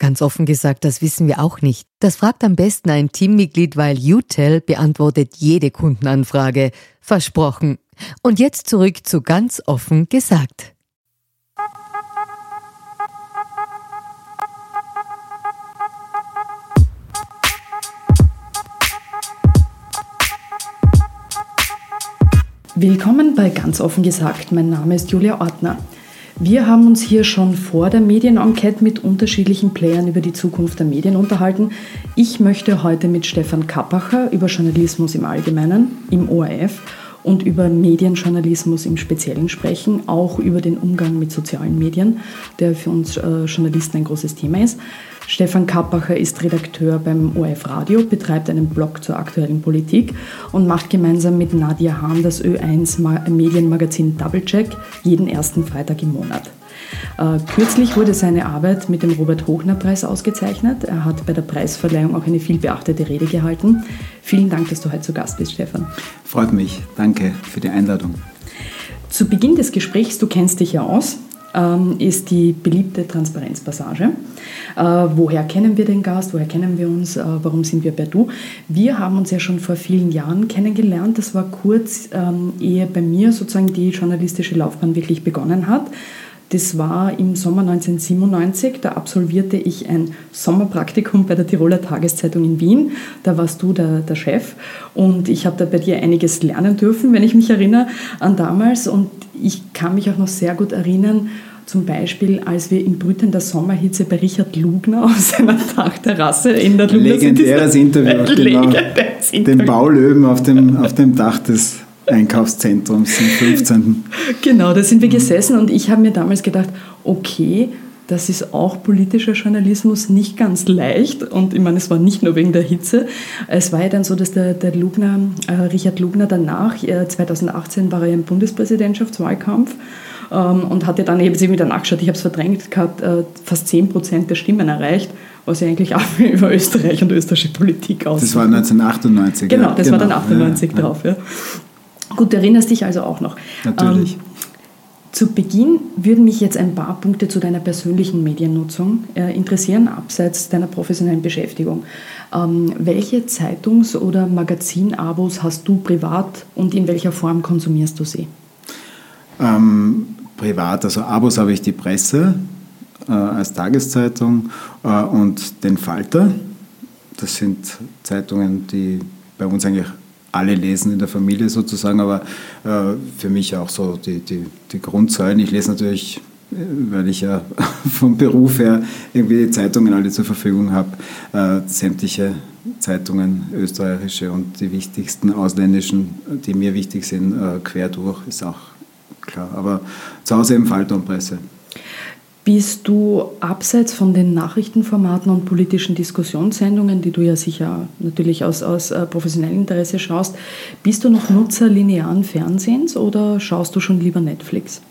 Ganz offen gesagt, das wissen wir auch nicht. Das fragt am besten ein Teammitglied, weil UTEL beantwortet jede Kundenanfrage. Versprochen. Und jetzt zurück zu ganz offen gesagt. Willkommen bei Ganz offen gesagt. Mein Name ist Julia Ortner. Wir haben uns hier schon vor der Medienenquete mit unterschiedlichen Playern über die Zukunft der Medien unterhalten. Ich möchte heute mit Stefan Kappacher über Journalismus im Allgemeinen im ORF und über Medienjournalismus im Speziellen sprechen, auch über den Umgang mit sozialen Medien, der für uns äh, Journalisten ein großes Thema ist. Stefan Kappacher ist Redakteur beim ORF Radio, betreibt einen Blog zur aktuellen Politik und macht gemeinsam mit Nadia Hahn das Ö1 Medienmagazin Doublecheck jeden ersten Freitag im Monat. Äh, kürzlich wurde seine Arbeit mit dem Robert-Hochner-Preis ausgezeichnet. Er hat bei der Preisverleihung auch eine vielbeachtete Rede gehalten. Vielen Dank, dass du heute zu Gast bist, Stefan. Freut mich. Danke für die Einladung. Zu Beginn des Gesprächs, du kennst dich ja aus, ist die beliebte Transparenzpassage. Äh, woher kennen wir den Gast? Woher kennen wir uns? Äh, warum sind wir per Du? Wir haben uns ja schon vor vielen Jahren kennengelernt. Das war kurz, ähm, ehe bei mir sozusagen die journalistische Laufbahn wirklich begonnen hat. Das war im Sommer 1997. Da absolvierte ich ein Sommerpraktikum bei der Tiroler Tageszeitung in Wien. Da warst du der, der Chef und ich habe da bei dir einiges lernen dürfen, wenn ich mich erinnere an damals. Und ich kann mich auch noch sehr gut erinnern, zum Beispiel, als wir in Brüten der Sommerhitze bei Richard Lugner auf seiner Dachterrasse in der Lugner Legendäres Interview, genau. Legendäres Interview. Den Baulöwen auf dem, auf dem Dach des Einkaufszentrums am 15. Genau, da sind wir gesessen und ich habe mir damals gedacht, okay, das ist auch politischer Journalismus nicht ganz leicht. Und ich meine, es war nicht nur wegen der Hitze. Es war ja dann so, dass der, der Lugner, äh, Richard Lugner danach, äh, 2018 war er im Bundespräsidentschaftswahlkampf ähm, und hatte dann, habe es wieder nachgeschaut, ich habe es verdrängt gehabt, äh, fast 10 Prozent der Stimmen erreicht was ja eigentlich auch über Österreich und österreichische Politik aussieht. Das war 1998. Genau, das genau. war dann 98 ja, drauf. Ja. Gut, du erinnerst dich also auch noch. Natürlich. Ähm, zu Beginn würden mich jetzt ein paar Punkte zu deiner persönlichen Mediennutzung äh, interessieren, abseits deiner professionellen Beschäftigung. Ähm, welche Zeitungs- oder Magazinabos hast du privat und in welcher Form konsumierst du sie? Ähm, privat, also Abos habe ich die Presse äh, als Tageszeitung äh, und den Falter. Das sind Zeitungen, die bei uns eigentlich alle lesen in der Familie sozusagen, aber äh, für mich auch so die, die, die Grundsäulen. Ich lese natürlich, äh, weil ich ja vom Beruf her irgendwie die Zeitungen alle zur Verfügung habe, äh, sämtliche Zeitungen, österreichische und die wichtigsten ausländischen, die mir wichtig sind, äh, quer durch, ist auch klar. Aber zu Hause eben Falter und Presse. Bist du abseits von den Nachrichtenformaten und politischen Diskussionssendungen, die du ja sicher natürlich aus, aus äh, professionellem Interesse schaust, bist du noch Nutzer linearen Fernsehens oder schaust du schon lieber Netflix?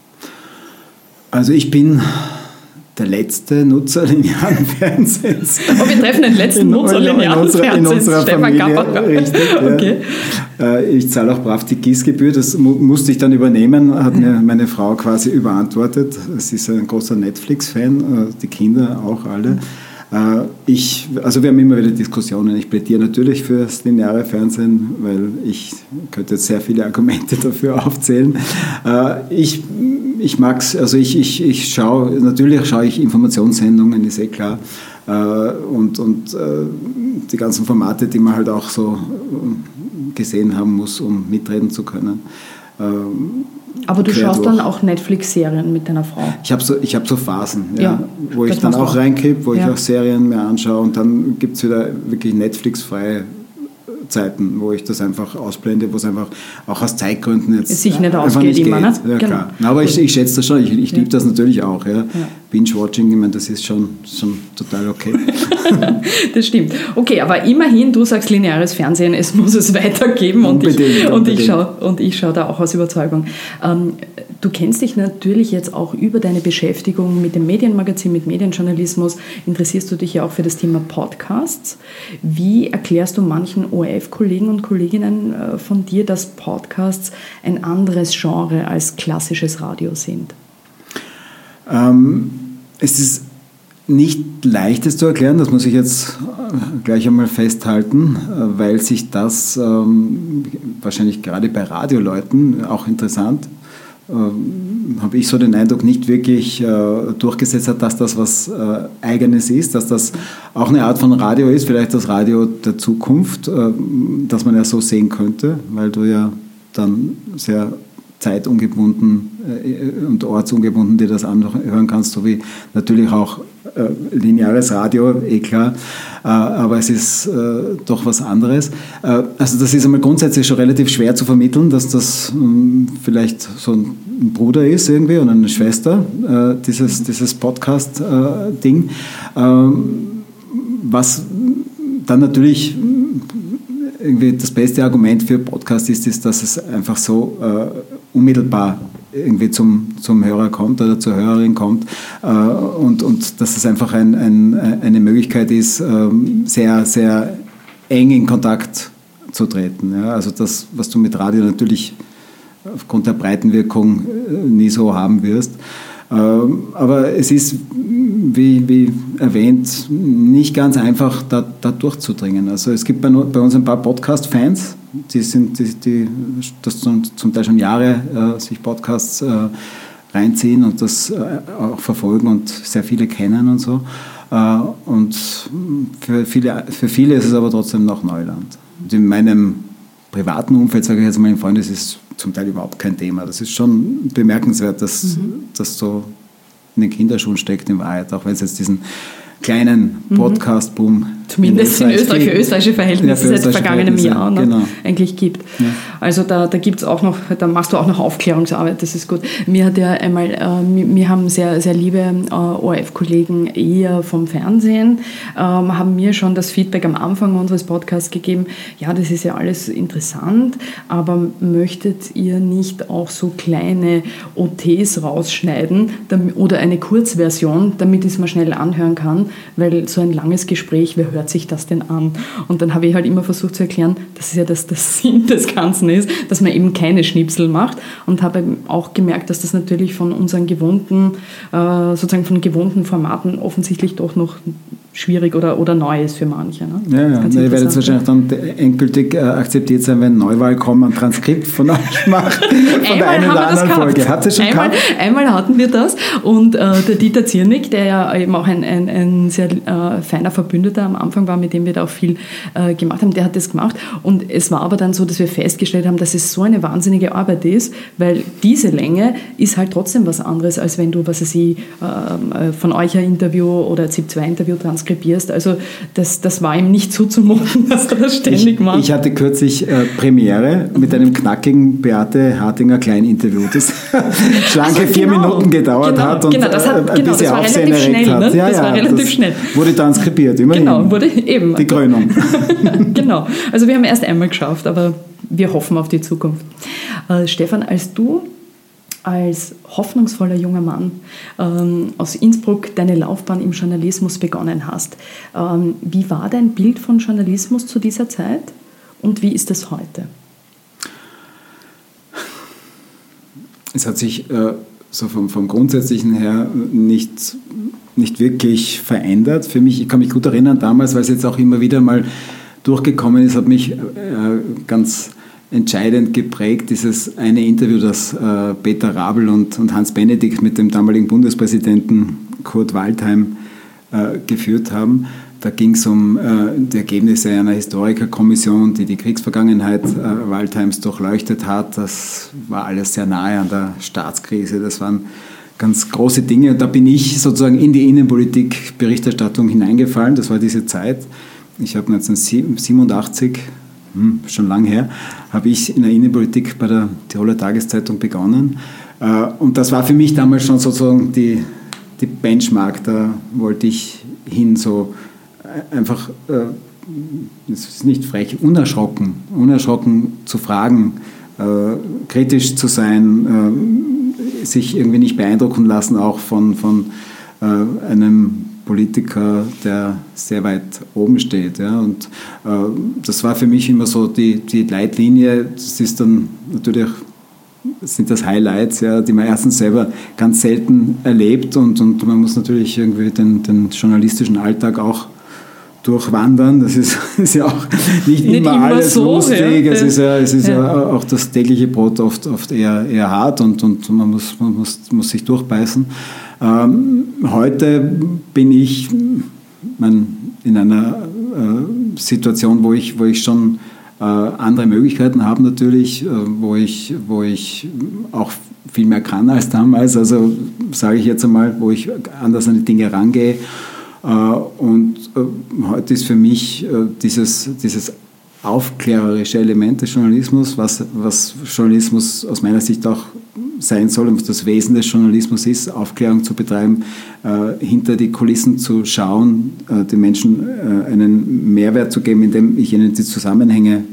Also ich bin der letzte Nutzer linearen Fernsehens. Oh, wir treffen den letzten in, Nutzer linearen in Fernsehens. In unserer Stefan Familie, richtig. Okay. Ja. Äh, ich zahle auch brav die GIS-Gebühr, das musste ich dann übernehmen, hat mir meine Frau quasi überantwortet. Sie ist ein großer Netflix-Fan, äh, die Kinder auch alle. Äh, ich, also wir haben immer wieder Diskussionen. Ich plädiere natürlich für das lineare Fernsehen, weil ich könnte jetzt sehr viele Argumente dafür aufzählen. Ich ich mag es, also ich, ich, ich schaue, natürlich schaue ich Informationssendungen, ist eh klar. Äh, und und äh, die ganzen Formate, die man halt auch so äh, gesehen haben muss, um mitreden zu können. ähm, Aber du schaust durch. dann auch Netflix-Serien mit deiner Frau. Ich habe so, ich hab so Phasen, ja, Ja, wo ich dann auch auch. reinkipp, wo ich Ja. auch Serien mir anschaue und dann gibt es wieder wirklich Netflix-freie Zeiten, wo ich das einfach ausblende, wo es einfach auch aus Zeitgründen jetzt sich nicht einfach nicht immer, geht. ne? Ja, Genau. klar. Na, aber ich, ich schätze das schon, ich, ich liebe das natürlich auch. Ja. Binge-Watching, ich meine, das ist schon, schon total okay. Das stimmt. Okay, aber immerhin, du sagst lineares Fernsehen, es muss es weitergeben und ich, Unbedingt, und ich schaue und ich schaue da auch aus Überzeugung. Ähm, du kennst dich natürlich jetzt auch über deine Beschäftigung mit dem Medienmagazin, mit Medienjournalismus, interessierst du dich ja auch für das Thema Podcasts. Wie erklärst du manchen ORF-Kollegen und Kolleginnen äh, von dir, dass Podcasts ein anderes Genre als klassisches Radio sind? Ähm, es ist nicht leicht, es zu erklären, das muss ich jetzt äh, gleich einmal festhalten, äh, weil sich das ähm, wahrscheinlich gerade bei Radioleuten auch interessant, ähm, habe ich so den Eindruck, nicht wirklich äh, durchgesetzt hat, dass das was äh, Eigenes ist, dass das auch eine Art von Radio ist, vielleicht das Radio der Zukunft, äh, das man ja so sehen könnte, weil du ja dann sehr zeitungebunden äh, und ortsungebunden dir das anhören kannst, so wie natürlich auch äh, lineares Radio, eh klar, äh, aber es ist äh, doch was anderes. Äh, also das ist einmal grundsätzlich schon relativ schwer zu vermitteln, dass das mh, vielleicht so ein Bruder ist irgendwie und eine Schwester, äh, dieses, dieses Podcast-Ding. Ähm, was dann natürlich irgendwie das beste Argument für Podcast ist, ist, dass es einfach so äh, unmittelbar irgendwie zum, zum Hörer kommt oder zur Hörerin kommt äh, und, und dass es einfach ein, ein, eine Möglichkeit ist, ähm, sehr, sehr eng in Kontakt zu treten. Ja? Also das, was du mit Radio natürlich aufgrund der Breitenwirkung äh, nie so haben wirst. Ähm, aber es ist, wie, wie erwähnt, nicht ganz einfach, da, da durchzudringen. Also es gibt bei, bei uns ein paar Podcast-Fans, die, sind, die, die das zum, zum Teil schon Jahre äh, sich Podcasts äh, reinziehen und das äh, auch verfolgen und sehr viele kennen und so. Äh, und für viele, für viele ist es aber trotzdem noch Neuland. Und in meinem privaten Umfeld, sage ich jetzt mal, in Freunden, ist es zum Teil überhaupt kein Thema. Das ist schon bemerkenswert, dass das so in den Kinderschuhen steckt in Wahrheit, auch wenn es jetzt diesen kleinen Podcast-Boom Zumindest in Österreich für österreichische Verhältnisse Ja, für seit vergangenem Jahr noch genau. eigentlich gibt. Ja. Also da, da gibt's auch noch, da machst du auch noch Aufklärungsarbeit, das ist gut. Mir hat ja einmal, äh, mir, haben sehr, sehr liebe äh, ORF-Kollegen eher vom Fernsehen, ähm, haben mir schon das Feedback am Anfang unseres Podcasts gegeben, ja, das ist ja alles interessant, aber möchtet ihr nicht auch so kleine OTs rausschneiden oder eine Kurzversion, damit ich es mal schnell anhören kann, weil so ein langes Gespräch, wer hört sich das denn an? Und dann habe ich halt immer versucht zu erklären, dass es ja das, das Sinn des Ganzen ist, dass man eben keine Schnipsel macht und habe auch gemerkt, dass das natürlich von unseren gewohnten, äh, sozusagen von gewohnten Formaten offensichtlich doch noch schwierig oder, oder neu ist für manche. Ne? Ja, ja. ihr werdet wahrscheinlich dann endgültig äh, akzeptiert sein, wenn Neuwahlkommen ein Transkript von euch macht, von der Einmal einen haben oder wir das anderen. Folge. Habt ihr schon einmal, gehabt? einmal hatten wir das und äh, der Dieter Ziernick, der ja eben auch ein, ein, ein sehr äh, feiner Verbündeter am Anfang war, mit dem wir da auch viel äh, gemacht haben, der hat das gemacht und es war aber dann so, dass wir festgestellt haben, dass es so eine wahnsinnige Arbeit ist, weil diese Länge ist halt trotzdem was anderes, als wenn du, was weiß ich, ähm, äh, von euch ein Interview oder ein ZIP-2-Interview transkribierst. Also das, das war ihm nicht zuzumuten, dass er das ständig Ich, macht. ich hatte kürzlich äh, Premiere mit einem knackigen Beate Hartinger Kleininterview, das schlanke Also vier genau. Minuten gedauert Genau, hat und genau, das hat- äh, ein genau, bisschen das war relativ schnell, hat. ne? Ja, Das ja, war relativ schnell. Wurde transkribiert, immerhin. Genau, wurde eben. Die Krönung. genau. Also wir haben erst einmal geschafft, aber wir hoffen auf die Zukunft. Äh, Stefan, als du als hoffnungsvoller junger Mann ähm, aus Innsbruck deine Laufbahn im Journalismus begonnen hast, ähm, wie war dein Bild von Journalismus zu dieser Zeit und wie ist es heute? Es hat sich äh, so vom, vom Grundsätzlichen her nicht, nicht wirklich verändert. Für mich, ich kann mich gut erinnern damals, weil es jetzt auch immer wieder mal durchgekommen ist, hat mich äh, ganz entscheidend geprägt, dieses eine Interview, das äh, Peter Rabel und, und Hans Benedikt mit dem damaligen Bundespräsidenten Kurt Waldheim äh, geführt haben. da ging es um äh, die Ergebnisse einer Historikerkommission, die die Kriegsvergangenheit äh, Waldheims durchleuchtet hat. Das war alles sehr nahe an der Staatskrise. Das waren ganz große Dinge. Und da bin ich sozusagen in die Innenpolitik-Berichterstattung hineingefallen. Das war diese Zeit. Ich habe 1987, hm, schon lang her, habe ich in der Innenpolitik bei der Tiroler Tageszeitung begonnen. Äh, und das war für mich damals schon sozusagen die, die Benchmark. Da wollte ich hin, so einfach, äh, es ist nicht frech, unerschrocken, unerschrocken zu fragen, äh, kritisch zu sein, äh, sich irgendwie nicht beeindrucken lassen, auch von, von einem Politiker, der sehr weit oben steht. Ja. Und das war für mich immer so die, die Leitlinie. Das ist dann natürlich sind das Highlights, ja, die man erstens selber ganz selten erlebt und, und man muss natürlich irgendwie den, den journalistischen Alltag auch durchwandern. Das ist, ist ja auch nicht, nicht immer, immer, alles so, lustig. Ja. Es ist, ja, es ist ja. ja. auch das tägliche Brot oft, oft eher, eher hart und, und man, muss, man muss, muss sich durchbeißen. Ähm, heute bin ich mein, in einer äh, Situation, wo ich, wo ich schon äh, andere Möglichkeiten habe natürlich, äh, wo, ich, wo ich auch viel mehr kann als damals. Also sage ich jetzt einmal, wo ich anders an die Dinge rangehe. Äh, und äh, heute ist für mich äh, dieses, dieses aufklärerische Element des Journalismus, was, was Journalismus aus meiner Sicht auch sein soll und das Wesen des Journalismus ist, Aufklärung zu betreiben, äh, hinter die Kulissen zu schauen, äh, den Menschen äh, einen Mehrwert zu geben, indem ich ihnen die Zusammenhänge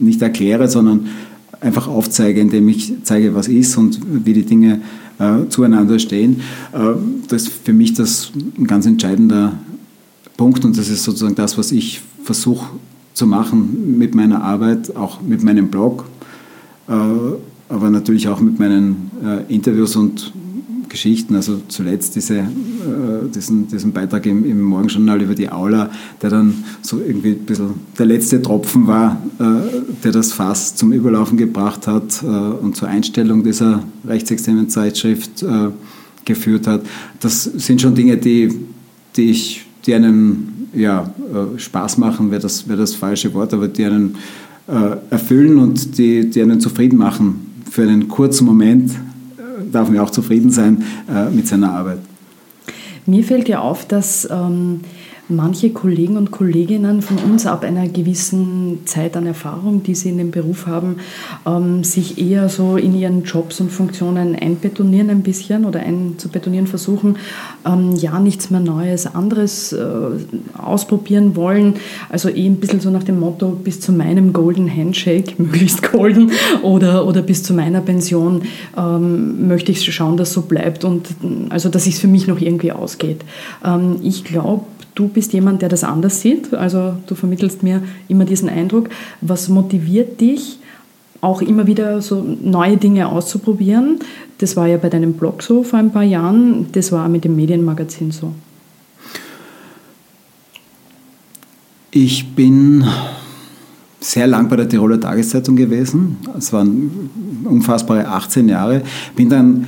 nicht erkläre, sondern einfach aufzeige, indem ich zeige, was ist und wie die Dinge äh, zueinander stehen. Äh, das ist für mich das ein ganz entscheidender Punkt und das ist sozusagen das, was ich versuche zu machen mit meiner Arbeit, auch mit meinem Blog, äh, aber natürlich auch mit meinen äh, Interviews und Geschichten. Also zuletzt diese, äh, diesen, diesen Beitrag im, im Morgenjournal über die Aula, der dann so irgendwie ein bisschen der letzte Tropfen war, äh, der das Fass zum Überlaufen gebracht hat äh, und zur Einstellung dieser rechtsextremen Zeitschrift geführt hat. Das sind schon Dinge, die, die, ich, die einen ja, Spaß machen, wäre das, wär das falsche Wort, aber die einen erfüllen und die, die einen zufrieden machen für einen kurzen Moment darf man auch zufrieden sein äh, mit seiner Arbeit. Mir fällt ja auf, dass ähm, manche Kollegen und Kolleginnen von uns ab einer gewissen Zeit an Erfahrung, die sie in dem Beruf haben, ähm, sich eher so in ihren Jobs und Funktionen einbetonieren ein bisschen oder einzubetonieren versuchen, ähm, ja nichts mehr Neues, anderes äh, ausprobieren wollen. Also eh ein bisschen so nach dem Motto, bis zu meinem Golden Handshake, möglichst golden, oder, oder bis zu meiner Pension ähm, möchte ich schauen, dass so bleibt und also dass es für mich noch irgendwie ausgeht. Ich glaube, Du bist jemand, der das anders sieht, also du vermittelst mir immer diesen Eindruck. Was motiviert dich, auch immer wieder so neue Dinge auszuprobieren? Das war ja bei deinem Blog so vor ein paar Jahren, das war mit dem Medienmagazin so. Ich bin sehr lang bei der Tiroler Tageszeitung gewesen. Es waren unfassbare 18 Jahre. Bin dann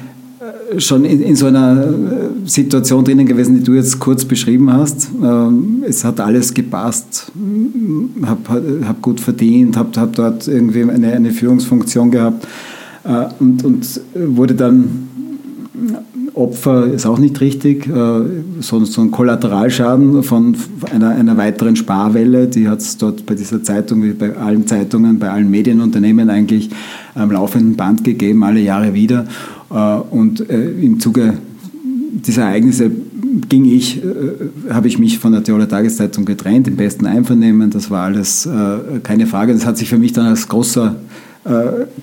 schon in, in, so einer äh, Situation drinnen gewesen, die du jetzt kurz beschrieben hast. Ähm, es hat alles gepasst, habe hab gut verdient, habe hab dort irgendwie eine, eine Führungsfunktion gehabt äh, und, und wurde dann Opfer, ist auch nicht richtig, äh, so, so ein Kollateralschaden von einer, einer weiteren Sparwelle, die hat es dort bei dieser Zeitung, wie bei allen Zeitungen, bei allen Medienunternehmen eigentlich am laufenden Band gegeben, alle Jahre wieder. Äh, und äh, im Zuge dieser Ereignisse ging ich, äh, habe ich mich von der Tiroler Tageszeitung getrennt, im besten Einvernehmen. Das war alles keine Frage. Das hat sich für mich dann als großer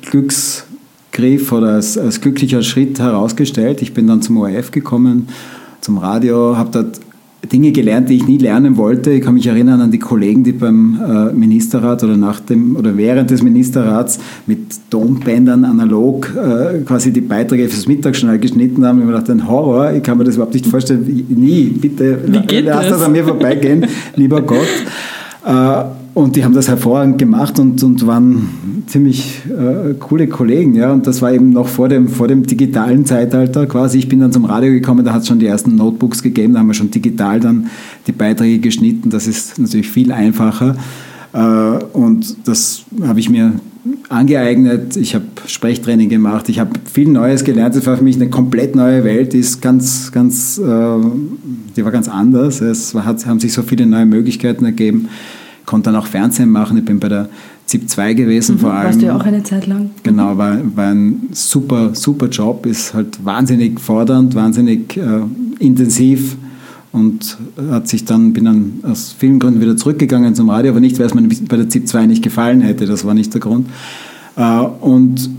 Glücksgriff oder als, als glücklicher Schritt herausgestellt. Ich bin dann zum ORF gekommen, zum Radio, habe dort Dinge gelernt, die ich nie lernen wollte. Ich kann mich erinnern an die Kollegen, die beim äh, Ministerrat oder nach dem oder während des Ministerrats mit Tonbändern analog äh, quasi die Beiträge fürs Mittagsjournal geschnitten haben. Ich habe gedacht, ein Horror, ich kann mir das überhaupt nicht vorstellen. Nie, bitte lass das? das an mir vorbeigehen, lieber Gott. Äh, und die haben das hervorragend gemacht und, und waren ziemlich äh, coole Kollegen. Ja? Und das war eben noch vor dem, vor dem digitalen Zeitalter quasi. Ich bin dann zum Radio gekommen, da hat es schon die ersten Notebooks gegeben, da haben wir schon digital dann die Beiträge geschnitten. Das ist natürlich viel einfacher. Äh, und das habe ich mir angeeignet. Ich habe Sprechtraining gemacht. Ich habe viel Neues gelernt. Das war für mich eine komplett neue Welt. Die ist ganz, ganz, äh, die war ganz anders. Es hat, haben sich so viele neue Möglichkeiten ergeben. Konnte dann auch Fernsehen machen. Ich bin bei der ZIP 2 gewesen mhm, vor allem. Warst du ja auch eine Zeit lang? Genau, war, war ein super, super Job. Ist halt wahnsinnig fordernd, wahnsinnig äh, intensiv und hat sich dann, bin dann aus vielen Gründen wieder zurückgegangen zum Radio, aber nicht, weil es mir bei der ZIP 2 nicht gefallen hätte, das war nicht der Grund. Äh, und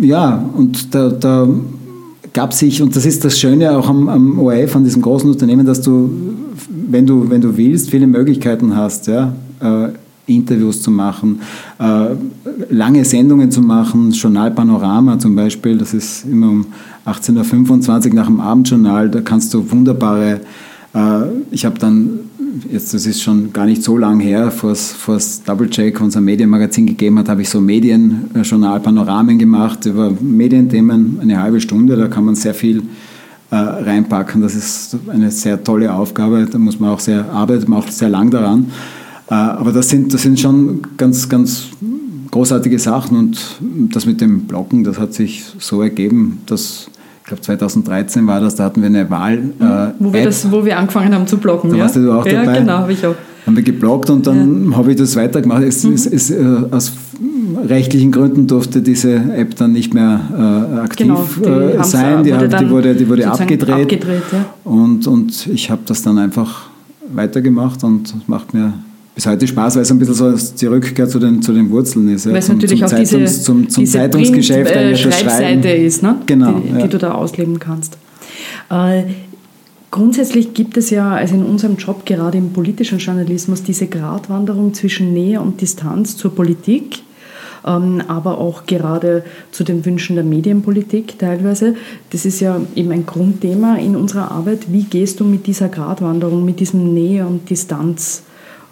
ja, und da, da gab sich, und das ist das Schöne auch am, am ORF, an diesem großen Unternehmen, dass du, wenn du, wenn du willst, viele Möglichkeiten hast, ja, Interviews zu machen, äh, lange Sendungen zu machen, Journal Panorama zum Beispiel, das ist immer um 18.25 Uhr nach dem Abendjournal, da kannst du wunderbare äh, ich habe dann, jetzt das ist schon gar nicht so lang her, vor es Double Check unser Medienmagazin gegeben hat, habe ich so Medienjournal-Panoramen gemacht über Medienthemen, eine halbe Stunde, da kann man sehr viel äh, reinpacken. Das ist eine sehr tolle Aufgabe, da muss man auch sehr arbeiten, man auch sehr lang daran. Äh, aber das sind, das sind schon ganz, ganz großartige Sachen und das mit dem Blocken, das hat sich so ergeben, dass ich glaube 2013 war das, da hatten wir eine Wahl. Mhm. Äh, wo, wir das, wo wir angefangen haben zu bloggen. Da ja? warst du auch ja, dabei. genau, habe ich auch. Haben wir gebloggt und dann ja. habe ich das weitergemacht. Es, mhm. es, es, äh, aus rechtlichen Gründen durfte diese App dann nicht mehr äh, aktiv genau, die äh, sein. Die, wurde die, wurde, die wurde abgedreht. abgedreht ja. und, und ich habe das dann einfach weitergemacht und macht mir bis heute Spaß, weil es ein bisschen so die Rückkehr zu den, zu den Wurzeln ist. Ja, weil es natürlich zum auch Zeitungs, diese, zum, zum diese Zeitungsgeschäft Print, äh, Schreibseite ist, ne? genau, die, die du da ausleben kannst. Äh, grundsätzlich gibt es ja, also in unserem Job, gerade im politischen Journalismus, diese Gratwanderung zwischen Nähe und Distanz zur Politik ähm, aber auch gerade zu den Wünschen der Medienpolitik teilweise. Das ist ja eben ein Grundthema in unserer Arbeit. Wie gehst du mit dieser Gratwanderung, mit diesem Nähe und Distanz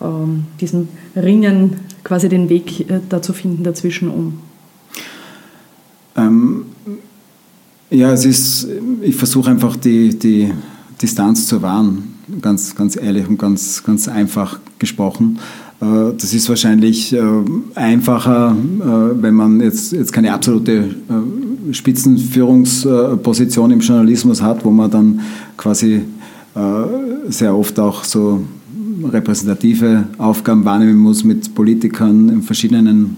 ähm, diesem Ringen quasi den Weg äh, da zu finden dazwischen um? Ähm, ja, es ist, ich versuche einfach die, die Distanz zu wahren, ganz, ganz ehrlich und ganz, ganz einfach gesprochen. Äh, das ist wahrscheinlich äh, einfacher, äh, wenn man jetzt, jetzt keine absolute Spitzenführungsposition im Journalismus hat, wo man dann quasi sehr oft auch so repräsentative Aufgaben wahrnehmen muss mit Politikern in verschiedenen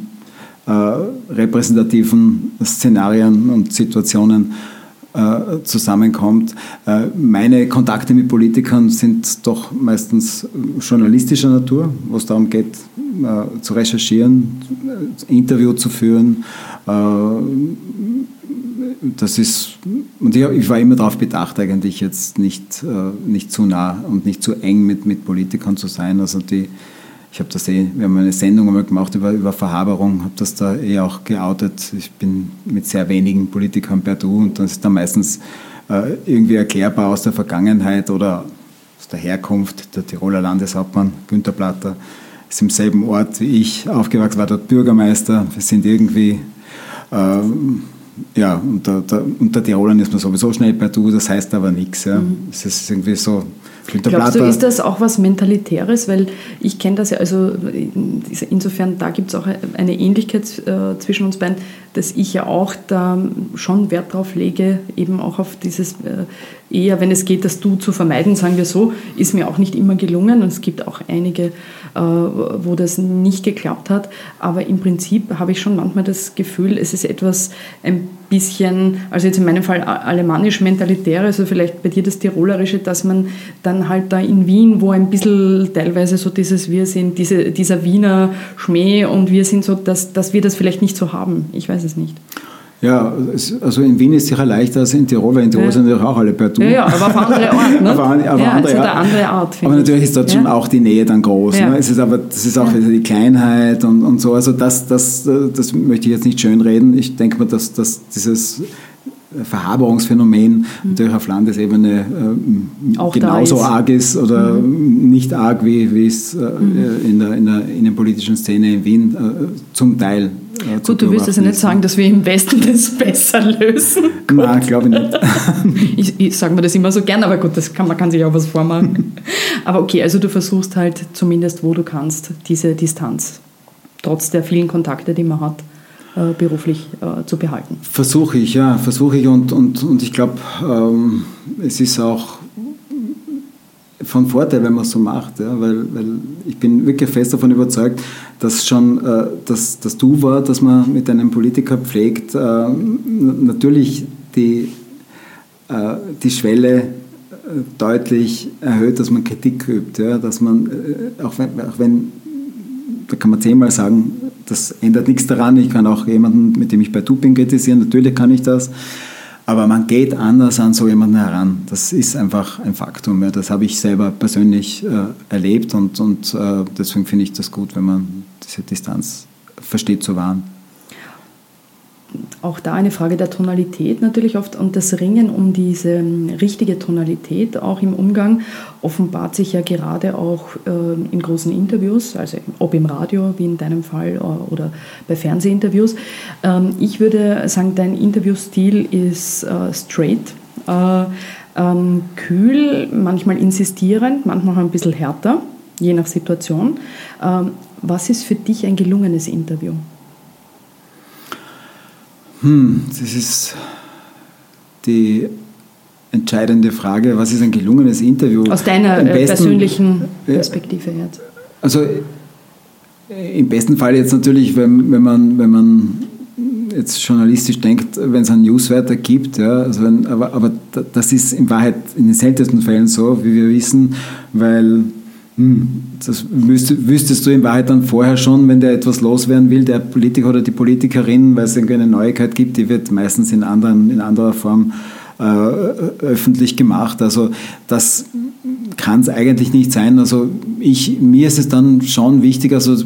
äh, repräsentativen Szenarien und Situationen äh, zusammenkommt. Äh, meine Kontakte mit Politikern sind doch meistens journalistischer Natur, wo es darum geht, äh, zu recherchieren, Interview zu führen, äh, das ist, und ich, war immer darauf bedacht, eigentlich jetzt nicht, äh, nicht zu nah und nicht zu eng mit, mit Politikern zu sein. Also die, ich habe das eh, wir haben eine Sendung einmal gemacht über, über Verhaberung, habe das da eh auch geoutet. Ich bin mit sehr wenigen Politikern per Du und das ist dann meistens äh, irgendwie erklärbar aus der Vergangenheit oder aus der Herkunft. Der Tiroler Landeshauptmann Günter Platter ist im selben Ort wie ich aufgewachsen, war dort Bürgermeister. Wir sind irgendwie äh, ja, unter, der, unter Tirolern ist man sowieso schnell bei Du, das heißt aber nichts. Ja. Mhm. Es ist irgendwie so. Glaubst du, ist das auch was Mentalitäres? Weil ich kenne das ja, also insofern, da gibt es auch eine Ähnlichkeit äh, zwischen uns beiden, dass ich ja auch da schon Wert drauf lege, eben auch auf dieses äh, eher, wenn es geht, das Du zu vermeiden, sagen wir so, ist mir auch nicht immer gelungen und es gibt auch einige äh, wo das nicht geklappt hat. Aber im Prinzip habe ich schon manchmal das Gefühl, es ist etwas ein bisschen, also jetzt in meinem Fall alemannisch-mentalitäre, also vielleicht bei dir das Tirolerische, dass man dann halt da in Wien, wo ein bisschen teilweise so dieses, wir sind diese, dieser Wiener Schmäh und wir sind so, dass, dass wir das vielleicht nicht so haben. Ich weiß es nicht. Ja, also in Wien ist es sicher leichter als in Tirol, weil in Tirol ja. sind natürlich auch alle per Du. Ja, ja, aber auf andere Art. Ne? aber, aber ja, andere, also andere Art. Aber natürlich ist dort schon auch die Nähe dann groß. Ne? Es ist aber, das ist auch die Kleinheit und, und so. Also das, das, das möchte ich jetzt nicht schönreden. Ich denke mal, dass, dass dieses Verhaberungsphänomen mhm. natürlich auf Landesebene äh, genauso arg ist oder mhm. nicht arg, wie, wie es äh, mhm. in, der, in der innenpolitischen Szene in Wien äh, zum Teil äh, Gut, du willst also nicht sagen, dass wir im Westen das besser lösen? Gut. Nein, glaube ich nicht. ich, ich sage mir das immer so gern, aber gut, das kann, man kann sich auch was vormachen. aber okay, also du versuchst halt zumindest, wo du kannst, diese Distanz, trotz der vielen Kontakte, die man hat, äh, beruflich äh, zu behalten. Versuche ich, ja, versuche ich und, und, und ich glaube, ähm, es ist auch von Vorteil, wenn man es so macht, ja, weil, weil ich bin wirklich fest davon überzeugt, dass schon äh, das, das Du war, dass man mit einem Politiker pflegt, äh, natürlich die, äh, die Schwelle äh, deutlich erhöht, dass man Kritik übt, ja, dass man, äh, auch wenn, auch wenn da kann man zehnmal sagen, das ändert nichts daran. Ich kann auch jemanden, mit dem ich bei Du bin, kritisieren. Natürlich kann ich das. Aber man geht anders an so jemanden heran. Das ist einfach ein Faktum. Ja. Das habe ich selber persönlich äh, erlebt und, und äh, deswegen finde ich das gut, wenn man diese Distanz versteht zu wahren auch da eine Frage der Tonalität natürlich oft und das Ringen um diese ähm, richtige Tonalität auch im Umgang offenbart sich ja gerade auch äh, in großen Interviews, also ob im Radio wie in deinem Fall äh, oder bei Fernsehinterviews. Ähm, ich würde sagen, dein Interviewstil ist äh, straight, ähm, kühl, manchmal insistierend, manchmal ein bisschen härter, je nach Situation. Was ist für dich ein gelungenes Interview? Hm, das ist die entscheidende Frage. Was ist ein gelungenes Interview? Aus deiner besten, persönlichen Perspektive jetzt. Also im besten Fall jetzt natürlich, wenn, wenn, man, wenn man jetzt journalistisch denkt, wenn es einen Newswriter gibt, ja, also wenn, aber, aber das ist in Wahrheit in den seltensten Fällen so, wie wir wissen, weil das wüsstest, wüsstest du in Wahrheit dann vorher schon, wenn der etwas loswerden will, der Politiker oder die Politikerin, weil es irgendwie eine Neuigkeit gibt, die wird meistens in, anderen, in anderer Form äh, öffentlich gemacht. Also das kann es eigentlich nicht sein. Also ich, mir ist es dann schon wichtig, also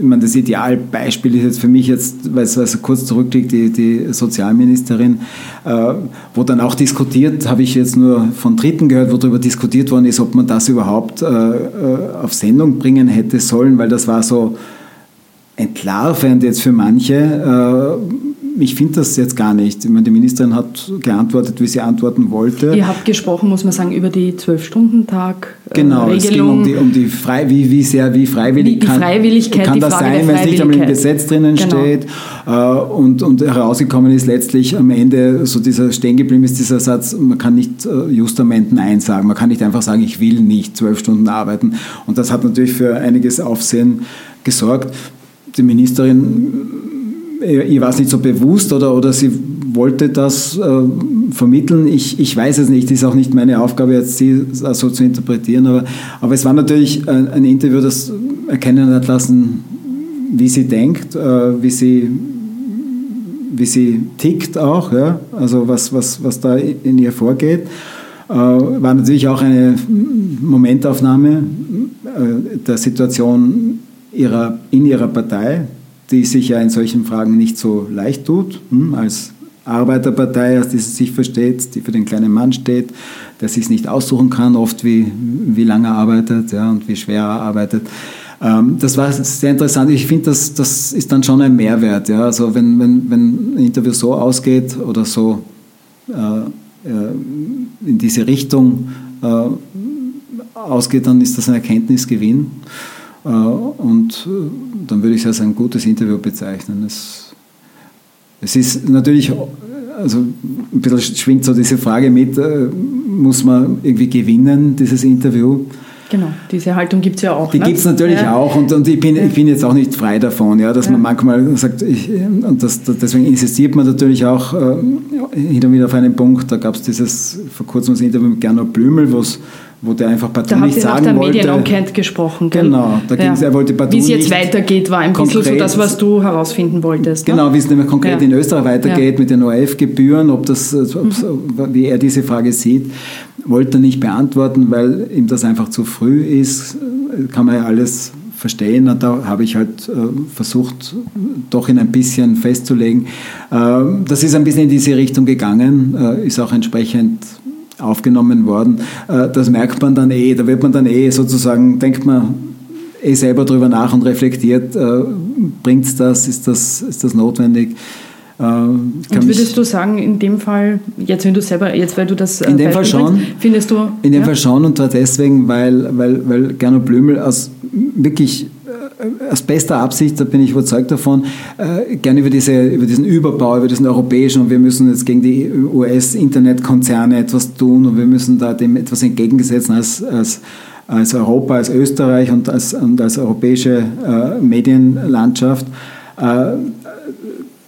ich meine, das Idealbeispiel ist jetzt für mich jetzt, weil es, weil kurz zurückliegt, die, die Sozialministerin, äh, wo dann auch diskutiert, habe ich jetzt nur von Dritten gehört, wo darüber diskutiert worden ist, ob man das überhaupt äh, äh auf Sendung bringen hätte sollen, weil das war so entlarvend jetzt für manche. Äh, ich finde das jetzt gar nicht. Ich meine, die Ministerin hat geantwortet, wie sie antworten wollte. Ihr habt gesprochen, muss man sagen, über die Zwölf-Stunden-Tag. Äh, genau, Regelung. es ging um die, um die Frei, wie, wie sehr, wie freiwillig die, die kann, Freiwilligkeit, kann das sein, wenn es nicht einmal im Gesetz drinnen genau. steht. Äh, und, und herausgekommen ist letztlich am Ende, so dieser stehen geblieben ist dieser Satz, man kann nicht äh, Justamenten einsagen, man kann nicht einfach sagen, ich will nicht zwölf Stunden arbeiten. Und das hat natürlich für einiges Aufsehen gesorgt. Die Ministerin ich weiß nicht so bewusst oder, oder sie wollte das äh, vermitteln. Ich, ich weiß es nicht, ist auch nicht meine Aufgabe, jetzt sie so zu interpretieren. Aber, aber es war natürlich ein, ein Interview, das erkennen hat lassen, wie sie denkt, äh, wie, sie, wie sie tickt auch, ja? also was, was, was da in ihr vorgeht. Äh, war natürlich auch eine Momentaufnahme äh, der Situation ihrer, in ihrer Partei, die sich ja in solchen Fragen nicht so leicht tut, hm, als Arbeiterpartei, als die sich versteht, die für den kleinen Mann steht, der sich nicht aussuchen kann, oft wie, wie lange er arbeitet ja, und wie schwer er arbeitet. Ähm, das war sehr interessant. Ich finde, das, das ist dann schon ein Mehrwert. Ja. Also wenn, wenn, wenn ein Interview so ausgeht oder so äh, äh in diese Richtung äh, ausgeht, dann ist das ein Erkenntnisgewinn. Äh, und äh, dann würde ich es als ein gutes Interview bezeichnen. Es, es ist natürlich, also ein bisschen schwingt so diese Frage mit, äh, muss man irgendwie gewinnen, dieses Interview? Genau, diese Haltung gibt es ja auch. Die ne? gibt es natürlich ja. auch und, und ich, bin, ich bin jetzt auch nicht frei davon, ja, dass ja. man manchmal sagt, ich, und das, deswegen insistiert man natürlich auch äh, hin und wieder auf einen Punkt, da gab es dieses, vor kurzem das Interview mit Gernot Blümel, wo es wo der einfach partout da nicht sagen wollte. Da habt ihr nach der Medienenquete gesprochen, gell? Genau, da ging es, er wollte partout Wie es jetzt weitergeht, war ein bisschen so das, was du herausfinden wolltest. Ne? Genau, wie es nämlich konkret ja. in Österreich weitergeht ja. mit den ORF-Gebühren, ob das, mhm. wie er diese Frage sieht, wollte er nicht beantworten, weil ihm das einfach zu früh ist, kann man ja alles verstehen. Und da habe ich halt äh, versucht, doch in ein bisschen festzulegen. Äh, das ist ein bisschen in diese Richtung gegangen, äh, ist auch entsprechend aufgenommen worden. Äh, das merkt man dann eh, da wird man dann eh sozusagen, denkt man eh selber drüber nach und reflektiert, äh, bringt es das, ist das, ist das notwendig? Äh, und würdest du sagen, in dem Fall, jetzt wenn du selber, jetzt weil du das in dem Fall schon, bringst, findest du? In dem ja? Fall schon und zwar deswegen, weil, weil, weil Gernot Blümel aus wirklich aus bester Absicht, da bin ich überzeugt davon, äh, gerne über, diese, über diesen Überbau, über diesen europäischen und wir müssen jetzt gegen die US-Internetkonzerne etwas tun und wir müssen da dem etwas entgegensetzen als, als, als Europa, als Österreich und als, und als europäische äh, Medienlandschaft. Äh,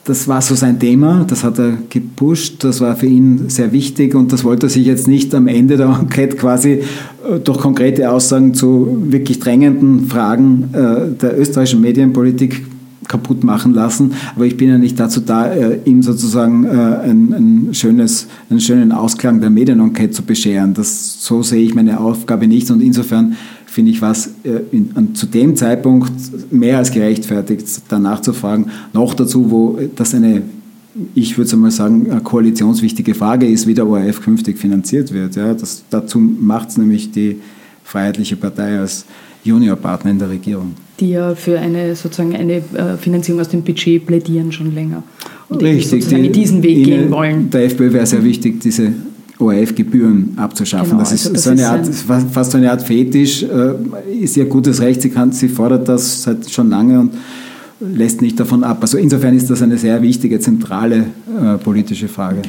das war so sein Thema, das hat er gepusht, das war für ihn sehr wichtig und das wollte er sich jetzt nicht am Ende der Enquete quasi äh, durch konkrete Aussagen zu wirklich drängenden Fragen äh, der österreichischen Medienpolitik kaputt machen lassen. Aber ich bin ja nicht dazu da, äh, ihm sozusagen ein, ein schönes, einen schönen Ausklang der Medienenquete zu bescheren. Das, so sehe ich meine Aufgabe nicht und insofern finde ich, was äh, zu dem Zeitpunkt mehr als gerechtfertigt, danach zu fragen. Noch dazu, wo das eine, ich würde mal sagen, eine koalitionswichtige Frage ist, wie der ORF künftig finanziert wird. Ja, das, dazu macht es nämlich die Freiheitliche Partei als Juniorpartner in der Regierung. Die ja für eine sozusagen eine äh, Finanzierung aus dem Budget plädieren schon länger. Und Richtig, die, diesen Weg gehen wollen. Der FPÖ wäre sehr wichtig, diese ORF-Gebühren abzuschaffen. Genau, das ist, also das so eine Art, ein fast so eine Art Fetisch, äh, ist ihr gutes Recht, sie, kann, sie fordert das seit schon lange und lässt nicht davon ab. Also insofern ist das eine sehr wichtige, zentrale äh, politische Frage.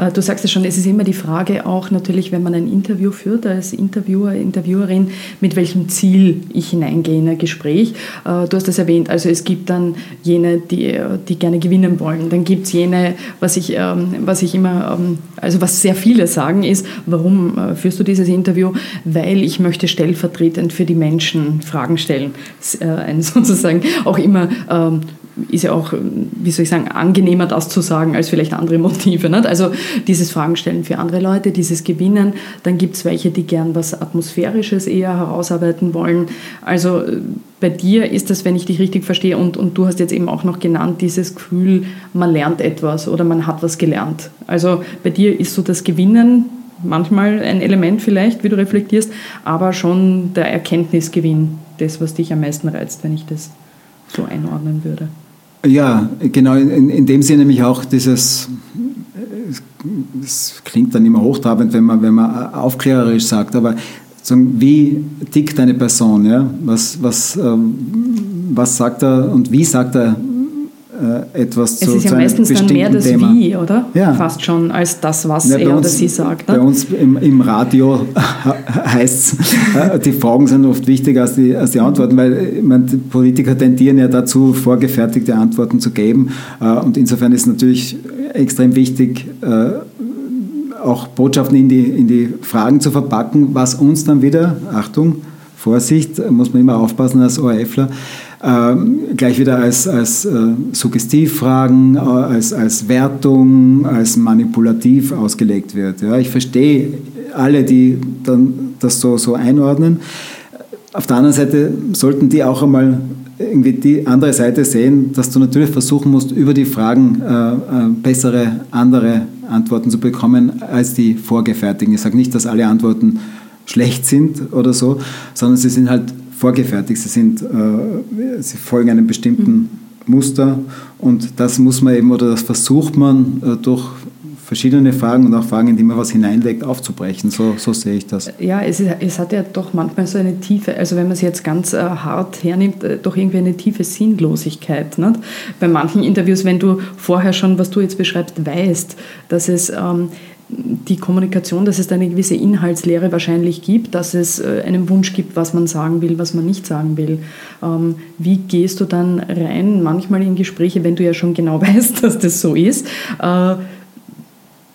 Äh, du sagst es schon, es ist immer die Frage auch natürlich, wenn man ein Interview führt, als Interviewer, Interviewerin, mit welchem Ziel ich hineingehe in ein Gespräch. Äh, du hast das erwähnt, also es gibt dann jene, die, die gerne gewinnen wollen. Dann gibt es jene, was ich, ähm, was ich immer, ähm, also was sehr viele sagen ist, warum äh, führst du dieses Interview? Weil ich möchte stellvertretend für die Menschen Fragen stellen. Ein sozusagen auch immer ähm, ist ja auch, wie soll ich sagen, angenehmer, das zu sagen, als vielleicht andere Motive. Nicht? Also dieses Fragen stellen für andere Leute, dieses Gewinnen. Dann gibt es welche, die gern was Atmosphärisches eher herausarbeiten wollen. Also bei dir ist das, wenn ich dich richtig verstehe, und, und du hast jetzt eben auch noch genannt, dieses Gefühl, man lernt etwas oder man hat was gelernt. Also bei dir ist so das Gewinnen manchmal ein Element vielleicht, wie du reflektierst, aber schon der Erkenntnisgewinn, das, was dich am meisten reizt, wenn ich das so einordnen würde. Ja, genau, in, in dem Sinne nämlich auch dieses, es klingt dann immer hochtrabend, wenn man, wenn man aufklärerisch sagt, aber wie tickt eine Person, ja? was, was, ähm, was sagt er und wie sagt er etwas zu, Es ist ja meistens dann mehr das Thema. Wie, oder? Ja. Fast schon, als das, was ja, er uns, oder sie sagt. Ne? Bei uns im, im Radio heißt es, äh, die Fragen sind oft wichtiger als die, als die Antworten, weil meine, die Politiker tendieren ja dazu, vorgefertigte Antworten zu geben. Äh, und insofern ist es natürlich extrem wichtig, auch Botschaften in die, in die Fragen zu verpacken, was uns dann wieder, Achtung, Vorsicht, muss man immer aufpassen als ORFler, ähm, gleich wieder als, als äh, Suggestivfragen, äh, als, als Wertung, als manipulativ ausgelegt wird. Ja, ich verstehe alle, die dann das so, so einordnen. Auf der anderen Seite sollten die auch einmal irgendwie die andere Seite sehen, dass du natürlich versuchen musst, über die Fragen äh, äh bessere, andere Antworten zu bekommen als die vorgefertigten. Ich sage nicht, dass alle Antworten schlecht sind oder so, sondern sie sind halt vorgefertigt. Sie, sind, äh, sie folgen einem bestimmten mhm. Muster und das muss man eben oder das versucht man äh, durch verschiedene Fragen und auch Fragen, in die man was hineinlegt, aufzubrechen. So, so sehe ich das. Ja, es, ist, es hat ja doch manchmal so eine tiefe, also wenn man es jetzt ganz äh, hart hernimmt, äh, doch irgendwie eine tiefe Sinnlosigkeit. Nicht? Bei manchen Interviews, wenn du vorher schon, was du jetzt beschreibst, weißt, dass es ähm, die Kommunikation, dass es eine gewisse Inhaltslehre wahrscheinlich gibt, dass es äh, einen Wunsch gibt, was man sagen will, was man nicht sagen will. Ähm, wie gehst du dann rein, manchmal in Gespräche, wenn du ja schon genau weißt, dass das so ist? Äh,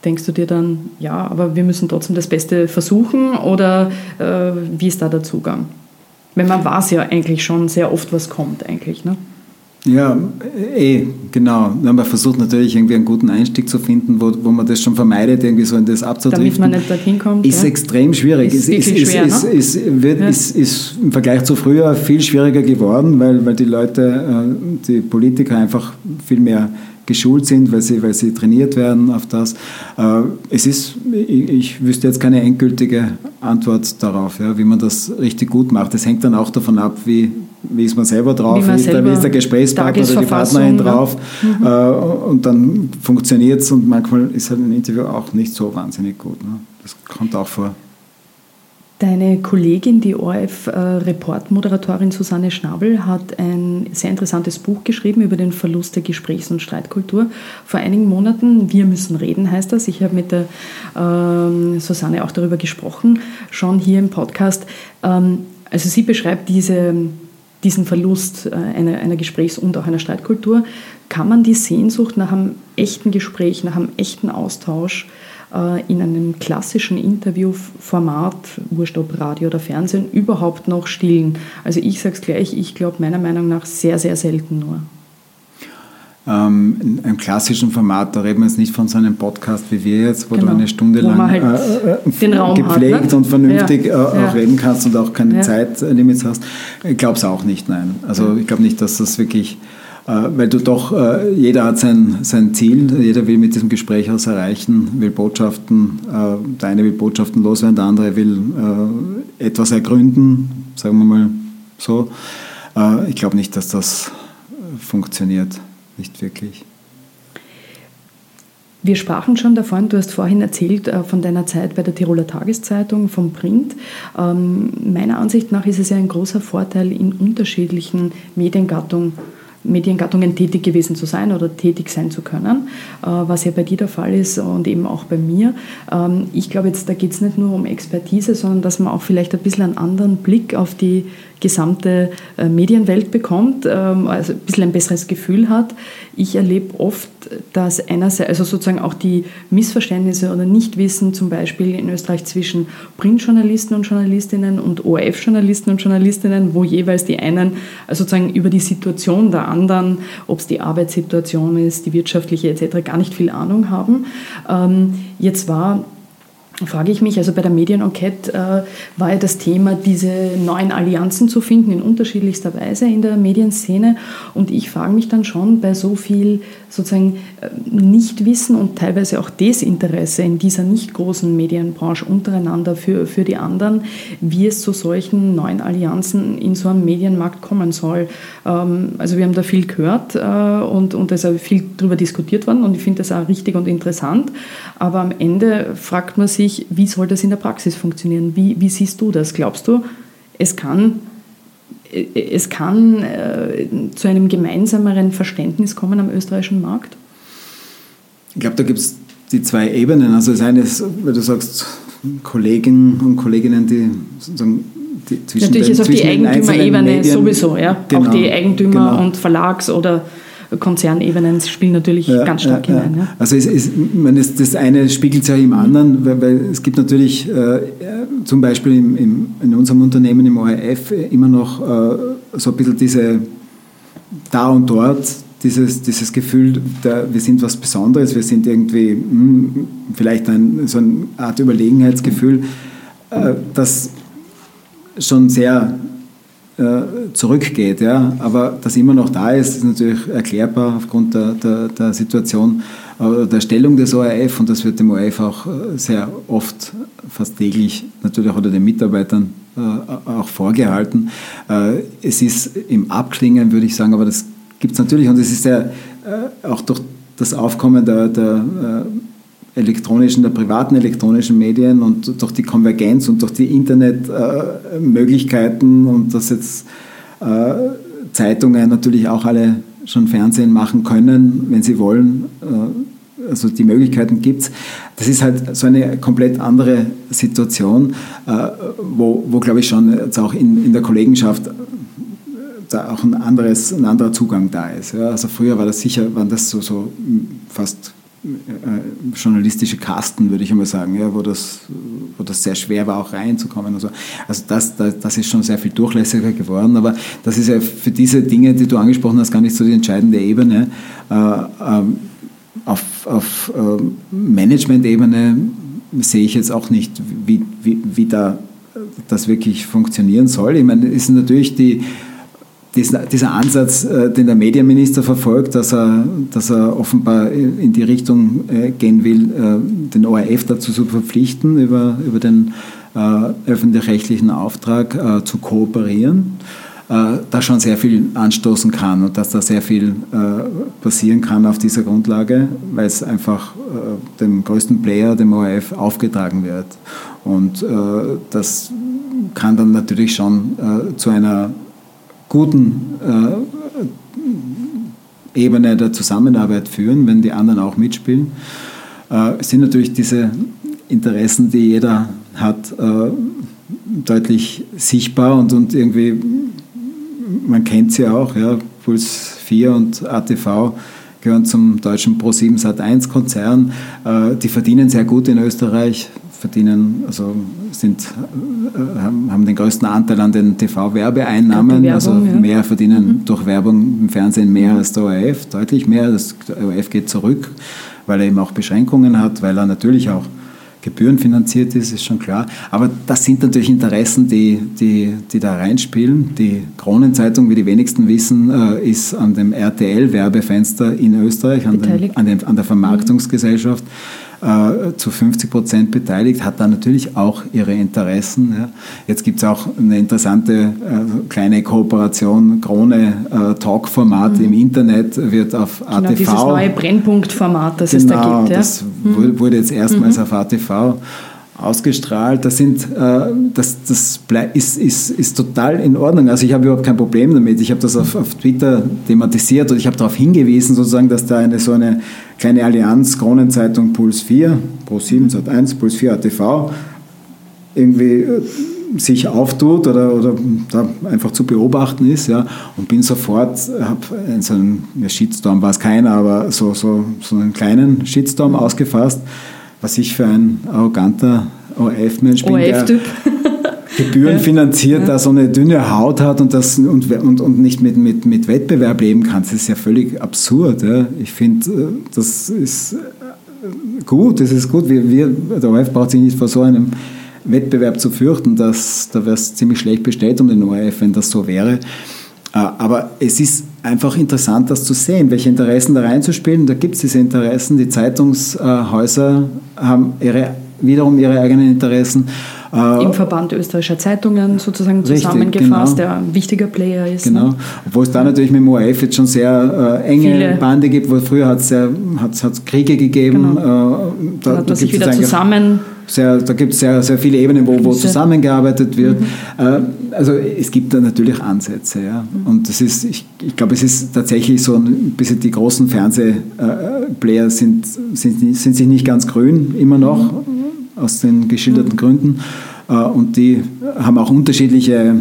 denkst du dir dann, ja, aber wir müssen trotzdem das Beste versuchen oder äh, wie ist da der Zugang? Wenn man weiß ja eigentlich schon sehr oft, was kommt eigentlich. Ne? Ja, eh, genau. Man versucht natürlich irgendwie einen guten Einstieg zu finden, wo, wo man das schon vermeidet, irgendwie so in das abzudriften. Damit man nicht dorthin kommt. Ist ja. extrem schwierig. Ist, ist, ist, schwer, ist, ne? ist, wird, ja. ist, ist im Vergleich zu früher viel schwieriger geworden, weil, weil die Leute, äh, die Politiker einfach viel mehr geschult sind, weil sie, weil sie trainiert werden auf das. Äh, es ist, ich, ich wüsste jetzt keine endgültige Antwort darauf, ja, wie man das richtig gut macht. Das hängt dann auch davon ab, wie, wie ist man selber drauf, wie, wie, ist, der, wie ist, der, Gesprächspartner oder die Partnerin drauf. Mhm. Äh, und dann funktioniert es und manchmal ist halt ein Interview auch nicht so wahnsinnig gut. Ne? Das kommt auch vor. Deine Kollegin, die ORF-Reportmoderatorin Susanne Schnabel, hat ein sehr interessantes Buch geschrieben über den Verlust der Gesprächs- und Streitkultur. Vor einigen Monaten, Wir müssen reden heißt das. Ich habe mit der ähm, Susanne auch darüber gesprochen, schon hier im Podcast. Ähm, also sie beschreibt diese, diesen Verlust äh, einer, einer Gesprächs- und auch einer Streitkultur. Kann man die Sehnsucht nach einem echten Gespräch, nach einem echten Austausch äh, in einem klassischen Interviewformat, wurscht ob Radio oder Fernsehen, überhaupt noch stillen? Also ich sage es gleich, ich glaube meiner Meinung nach sehr, sehr selten nur. Ähm, in einem klassischen Format, da reden wir jetzt nicht von so einem Podcast wie wir jetzt, wo genau. du eine Stunde lang halt äh, äh gepflegt hat, ne? und vernünftig ja. Äh, ja. reden kannst und auch keine ja. Zeitlimits hast. Ich glaube es auch nicht, nein. Also ich glaube nicht, dass das wirklich äh, weil du doch, äh, jeder hat sein, sein Ziel, jeder will mit diesem Gespräch was erreichen, will Botschaften, äh, der eine will Botschaften loswerden, der andere will etwas ergründen, sagen wir mal so. Ich glaube nicht, dass das funktioniert, nicht wirklich. Wir sprachen schon davon, du hast vorhin erzählt von deiner Zeit bei der Tiroler Tageszeitung, vom Print. Ähm, meiner Ansicht nach ist es ja ein großer Vorteil, in unterschiedlichen Mediengattungen Mediengattungen tätig gewesen zu sein oder tätig sein zu können, äh, was ja bei dir der Fall ist und eben auch bei mir. Ähm, ich glaube jetzt, da geht es nicht nur um Expertise, sondern dass man auch vielleicht ein bisschen einen anderen Blick auf die gesamte äh, Medienwelt bekommt, ähm, also ein bisschen ein besseres Gefühl hat. Ich erlebe oft, dass einerseits, also sozusagen auch die Missverständnisse oder Nichtwissen zum Beispiel in Österreich zwischen Printjournalisten und Journalistinnen und ORF-Journalisten und Journalistinnen, wo jeweils die einen also sozusagen über die Situation der anderen, ob es die Arbeitssituation ist, die wirtschaftliche etc., gar nicht viel Ahnung haben. Ähm, jetzt war frage ich mich, also bei der Medienenquete äh, war ja das Thema, diese neuen Allianzen zu finden in unterschiedlichster Weise in der Medienszene. Und ich frage mich dann schon bei so viel sozusagen äh, Nichtwissen und teilweise auch Desinteresse in dieser nicht großen Medienbranche untereinander für, für die anderen, wie es zu solchen neuen Allianzen in so einem Medienmarkt kommen soll. Ähm, also wir haben da viel gehört äh, und, und es ist viel darüber diskutiert worden und ich finde das auch richtig und interessant. Aber am Ende fragt man sich, wie soll das in der Praxis funktionieren? Wie, wie siehst du das? Glaubst du, es kann es kann äh, zu einem gemeinsameren Verständnis kommen am österreichischen Markt? Ich glaube, da gibt es die zwei Ebenen. Also das eine ist, wenn du sagst, Kollegen und Kolleginnen, die sozusagen die zwischen Natürlich den, ist auch die Eigentümerebene sowieso, ja. Genau, auch die Eigentümer genau. und Verlags- oder Konzernebenen spielen natürlich ja, ganz stark ja, hinein. Ja. Also es, es, meine, das eine spiegelt sich ja im anderen, weil, weil es gibt natürlich äh, zum Beispiel im, im, in unserem Unternehmen im ORF immer noch äh, so ein bisschen diese da und dort dieses, dieses Gefühl, der, wir sind was Besonderes, wir sind irgendwie mh, hm, vielleicht ein, so eine Art Überlegenheitsgefühl, äh, das schon sehr zurückgeht. Ja? Aber dass immer noch da ist, ist natürlich erklärbar aufgrund der, der, der Situation äh, der Stellung des ORF und das wird dem ORF auch äh, sehr oft, fast täglich, natürlich unter den Mitarbeitern auch vorgehalten. Es ist im Abklingen, würde ich sagen, aber das gibt es natürlich und es ist ja auch durch das Aufkommen der, der elektronischen, der privaten elektronischen Medien und durch die Konvergenz und durch die Internetmöglichkeiten äh, und dass jetzt äh, Zeitungen natürlich auch alle schon Fernsehen machen können, wenn sie wollen. Äh, also die Möglichkeiten gibt es. Das ist halt so eine komplett andere Situation, äh, wo, wo glaube ich schon jetzt auch in, in der Kollegenschaft da auch ein, anderes, ein anderer Zugang da ist. Ja, also früher war das sicher, waren das so, so fast äh, journalistische Kasten, würde ich einmal sagen, ja, wo das oder sehr schwer war auch reinzukommen. Also, also das, das, das ist schon sehr viel durchlässiger geworden, aber das ist ja für diese Dinge, die du angesprochen hast, gar nicht so die entscheidende Ebene. Äh, ähm, auf, auf äh, Management-Ebene sehe ich jetzt auch nicht, wie, wie, wie da das wirklich funktionieren soll. Ich meine, ist natürlich die, dieser Ansatz, äh, den der Medienminister verfolgt, dass er, dass er offenbar in die Richtung äh, gehen will, äh, den ORF dazu zu verpflichten, über, über den öffentlich-rechtlichen Auftrag zu kooperieren, da schon sehr viel anstoßen kann und dass da sehr viel passieren kann auf dieser Grundlage, weil es einfach dem größten Player, dem ORF, aufgetragen wird. Und das kann dann natürlich schon zu einer guten äh, Ebene der Zusammenarbeit führen, wenn die anderen auch mitspielen. Äh, sind natürlich diese Interessen, die jeder hat, äh, deutlich sichtbar und, und irgendwie, man kennt sie auch, ja, Puls 4 und ATV gehören zum deutschen Pro7 Sat1 Konzern. Äh, die verdienen sehr gut in Österreich, verdienen, also sind, äh, haben den größten Anteil an den TV-Werbeeinnahmen. Also mehr verdienen mhm. durch Werbung im Fernsehen mehr mhm. als der ORF, deutlich mehr. Das, der ORF geht zurück, weil er eben auch Beschränkungen hat, weil er natürlich auch gebührenfinanziert ist, ist schon klar. Aber das sind natürlich Interessen, die, die, die da reinspielen. Die Kronenzeitung, wie die wenigsten wissen, äh, ist an dem RTL-Werbefenster in Österreich, an, dem, an, dem, an der Vermarktungsgesellschaft. Äh, zu 50 Prozent beteiligt, hat da natürlich auch ihre Interessen. Ja. Jetzt gibt es auch eine interessante äh, kleine Kooperation, Krone äh, Talk-Format mhm. im Internet wird auf genau, ATV. Dieses neue Brennpunktformat, das genau, es da genau, gibt. Ja. Das mhm. wurde jetzt erstmals mhm. auf ATV ausgestrahlt. Das, sind, äh, das, das ist, ist, ist total in Ordnung. Also ich habe überhaupt kein Problem damit. Ich habe das auf, auf Twitter thematisiert und ich habe darauf hingewiesen, sozusagen, dass da eine so eine kleine Allianz, Kronenzeitung Puls 4, Pro 7 Sat 1, Puls 4 ATV, irgendwie äh, sich auftut oder, oder da einfach zu beobachten ist. Ja, und bin sofort, habe so einen Shitstorm war es keiner, aber so, so, so einen kleinen Shitstorm ausgefasst was ich für ein arroganter ORF-Mensch bin, ORF der gebührenfinanziert ja. da so eine dünne Haut hat und, das, und, und, und nicht mit, mit, mit Wettbewerb leben kann. Das ist ja völlig absurd. Ja. Ich finde, äh, das ist äh, gut, das ist gut. Wir, wir, der ORF braucht sich nicht vor so einem Wettbewerb zu fürchten. Dass, da wäre es ziemlich schlecht bestellt um den ORF, wenn das so wäre. Äh, aber es ist einfach interessant, das zu sehen, welche Interessen da reinzuspielen. Da gibt es diese Interessen. Die Zeitungshäuser haben ihre, wiederum ihre eigenen Interessen. Äh, Im Verband österreichischer Zeitungen sozusagen Richtig, zusammengefasst, genau. der ein wichtiger Player ist. Genau, ne? obwohl es da natürlich mit dem ORF jetzt schon sehr äh, enge Viele. Bande gibt, wo früher hat es Kriege gegeben. Genau. Äh, da, da hat man sich wieder zusammen sehr, da gibt es sehr, sehr viele Ebenen, wo, wo zusammengearbeitet wird. Mhm. Äh, also es gibt da natürlich Ansätze. Ja. Mhm. Und das ist, ich, ich glaube, es ist tatsächlich so ein bisschen die großen Fernsehplayer sind, sind, sind sich nicht ganz grün immer noch, mhm. aus den geschilderten mhm. Gründen. Äh, und die haben auch unterschiedliche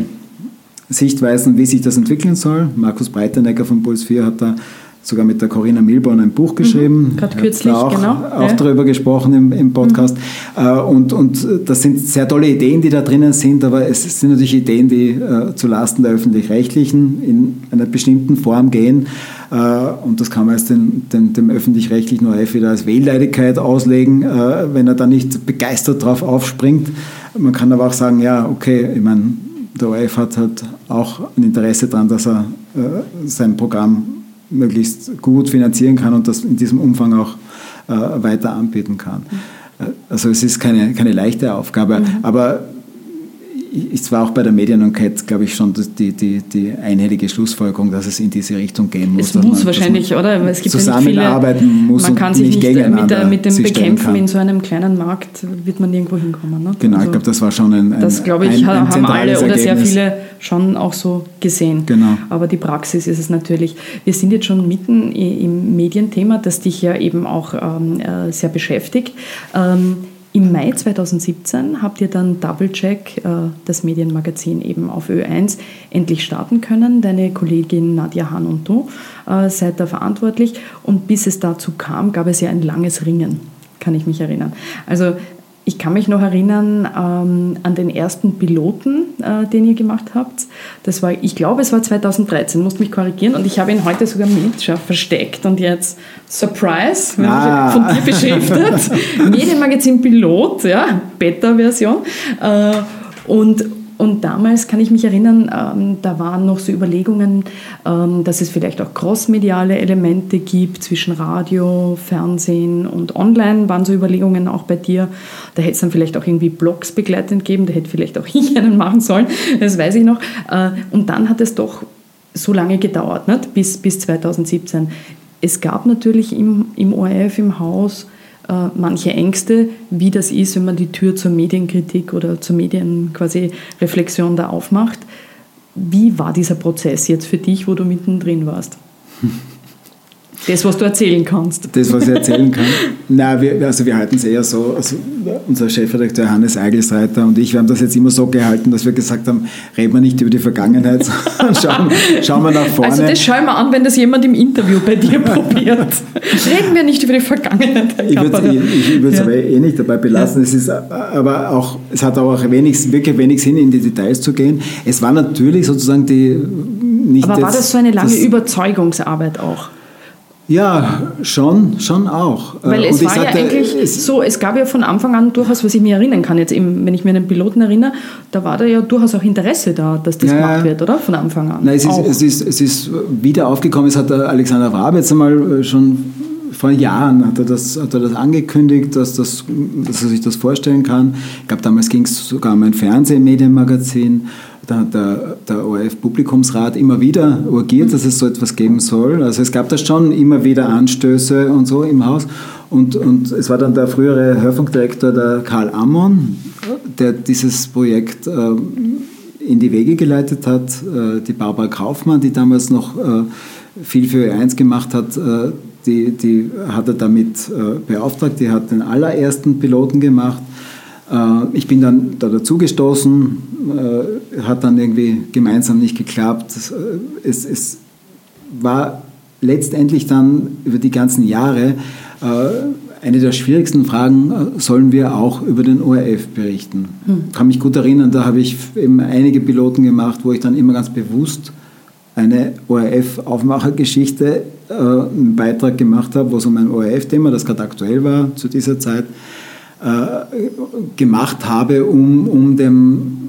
Sichtweisen, wie sich das entwickeln soll. Markus Breitenegger von Puls 4 hat da sogar mit der Corinna Milborn ein Buch geschrieben. Mhm, Gerade kürzlich, auch, genau. Auch ja. darüber gesprochen im, im Podcast. Mhm. Äh, und, und das sind sehr tolle Ideen, die da drinnen sind, aber es sind natürlich Ideen, die äh, zu Lasten der Öffentlich-Rechtlichen in einer bestimmten Form gehen. Äh, und das kann man jetzt den, den, dem Öffentlich-Rechtlichen ORF wieder als Wählleidigkeit auslegen, äh, wenn er da nicht begeistert drauf aufspringt. Man kann aber auch sagen, ja, okay, ich meine, der ORF hat halt auch ein Interesse daran, dass er äh, sein Programm möglichst gut finanzieren kann und das in diesem Umfang auch äh, weiter anbieten kann. Mhm. Also es ist keine, keine leichte Aufgabe, mhm. aber es war auch bei der Medienenquete, glaube ich, schon die, die, die einhellige Schlussfolgerung, dass es in diese Richtung gehen muss. Es muss man, wahrscheinlich, oder? Es gibt zusammenarbeiten viele, muss man kann sich nicht, nicht mit, der, mit dem Bekämpfen in so einem kleinen Markt wird man nirgendwo hinkommen. Ne? Genau, also, ich glaube, das war schon ein, ein Das, glaube ich, ein, ein haben alle oder sehr viele schon auch so gesehen. Genau. Aber die Praxis ist es natürlich. Wir sind jetzt schon mitten im Medienthema, das dich ja eben auch ähm, äh, sehr beschäftigt. Ähm, im Mai 2017 habt ihr dann Double Check, äh, das Medienmagazin eben auf Ö1, endlich starten können. Deine Kollegin Nadja Hahn und du äh, seid da verantwortlich. Und bis es dazu kam, gab es ja ein langes Ringen, kann ich mich erinnern. Also ich kann mich noch erinnern ähm, an den ersten Piloten, äh, den ihr gemacht habt. Das war, ich glaube, es war 2013, musst mich korrigieren. Und ich habe ihn heute sogar mit, schau, versteckt. Und jetzt, Surprise, ah. von dir beschriftet. Medienmagazin Pilot, ja, Beta-Version. Äh, und und damals kann ich mich erinnern, ähm, da waren noch so Überlegungen, ähm, dass es vielleicht auch crossmediale Elemente gibt zwischen Radio, Fernsehen und Online, waren so Überlegungen auch bei dir. Da hätte es dann vielleicht auch irgendwie Blogs begleitend geben, da hätte vielleicht auch ich einen machen sollen, das weiß ich noch. Äh, und dann hat es doch so lange gedauert, nicht? Bis, bis 2017. Es gab natürlich im, im ORF, im Haus, manche Ängste, wie das ist, wenn man die Tür zur Medienkritik oder zur Medien quasi Reflexion da aufmacht. Wie war dieser Prozess jetzt für dich, wo du mittendrin warst? Das, was du erzählen kannst. Das, was ich erzählen kann. Nein, wir, also wir halten es eher so, also unser Chefredakteur Hannes Eigelsreiter und ich, wir haben das jetzt immer so gehalten, dass wir gesagt haben, reden wir nicht über die Vergangenheit, sondern schauen, schauen wir nach vorne. Also das schauen wir an, wenn das jemand im Interview bei dir probiert. Reden wir nicht über die Vergangenheit. Ich würde es ja. aber eh nicht dabei belassen. Ja. Es ist aber auch, es hat auch wenig, wirklich wenig Sinn, in die Details zu gehen. Es war natürlich sozusagen die nicht Aber war das so eine lange Überzeugungsarbeit auch? Ja, schon, schon auch. Äh, Weil es war sagte, ja eigentlich es so, es gab ja von Anfang an durchaus, was ich mir erinnern kann, jetzt eben, wenn ich mir an den Piloten erinnere, da war da ja durchaus auch Interesse da, dass das ja, gemacht wird, oder? Von Anfang an. Nein, es ist, es, ist, es ist wieder aufgekommen, es hat der Alexander Wrabetz einmal äh, schon vor Jahren hat er das, hat er das angekündigt, dass, das, dass er sich das vorstellen kann. Ich glaube, damals ging es sogar um ein Fernsehmedienmagazin. Da hat der, der ORF-Publikumsrat immer wieder urgiert, dass es so etwas geben soll. Also es gab da schon immer wieder Anstöße und so im Haus. Und, und es war dann der frühere Hörfunkdirektor, der Karl Ammon, der dieses Projekt äh, in die Wege geleitet hat. Äh, die Barbara Kaufmann, die damals noch äh, viel für E1 gemacht hat, äh, die, die hat er damit äh, beauftragt. Die hat den allerersten Piloten gemacht. Äh, ich bin dann da dazugestoßen, äh, hat dann irgendwie gemeinsam nicht geklappt. Äh, es, es, war letztendlich dann über die ganzen Jahre eine der schwierigsten Fragen, sollen wir auch über den ORF berichten? Hm. Ich kann mich gut erinnern, da habe ich eben einige Piloten gemacht, wo ich dann immer ganz bewusst eine ORF-Aufmachergeschichte, äh, einen Beitrag gemacht habe, wo es um ein ORF-Thema, das gerade aktuell war zu dieser Zeit, gemacht habe, um, um dem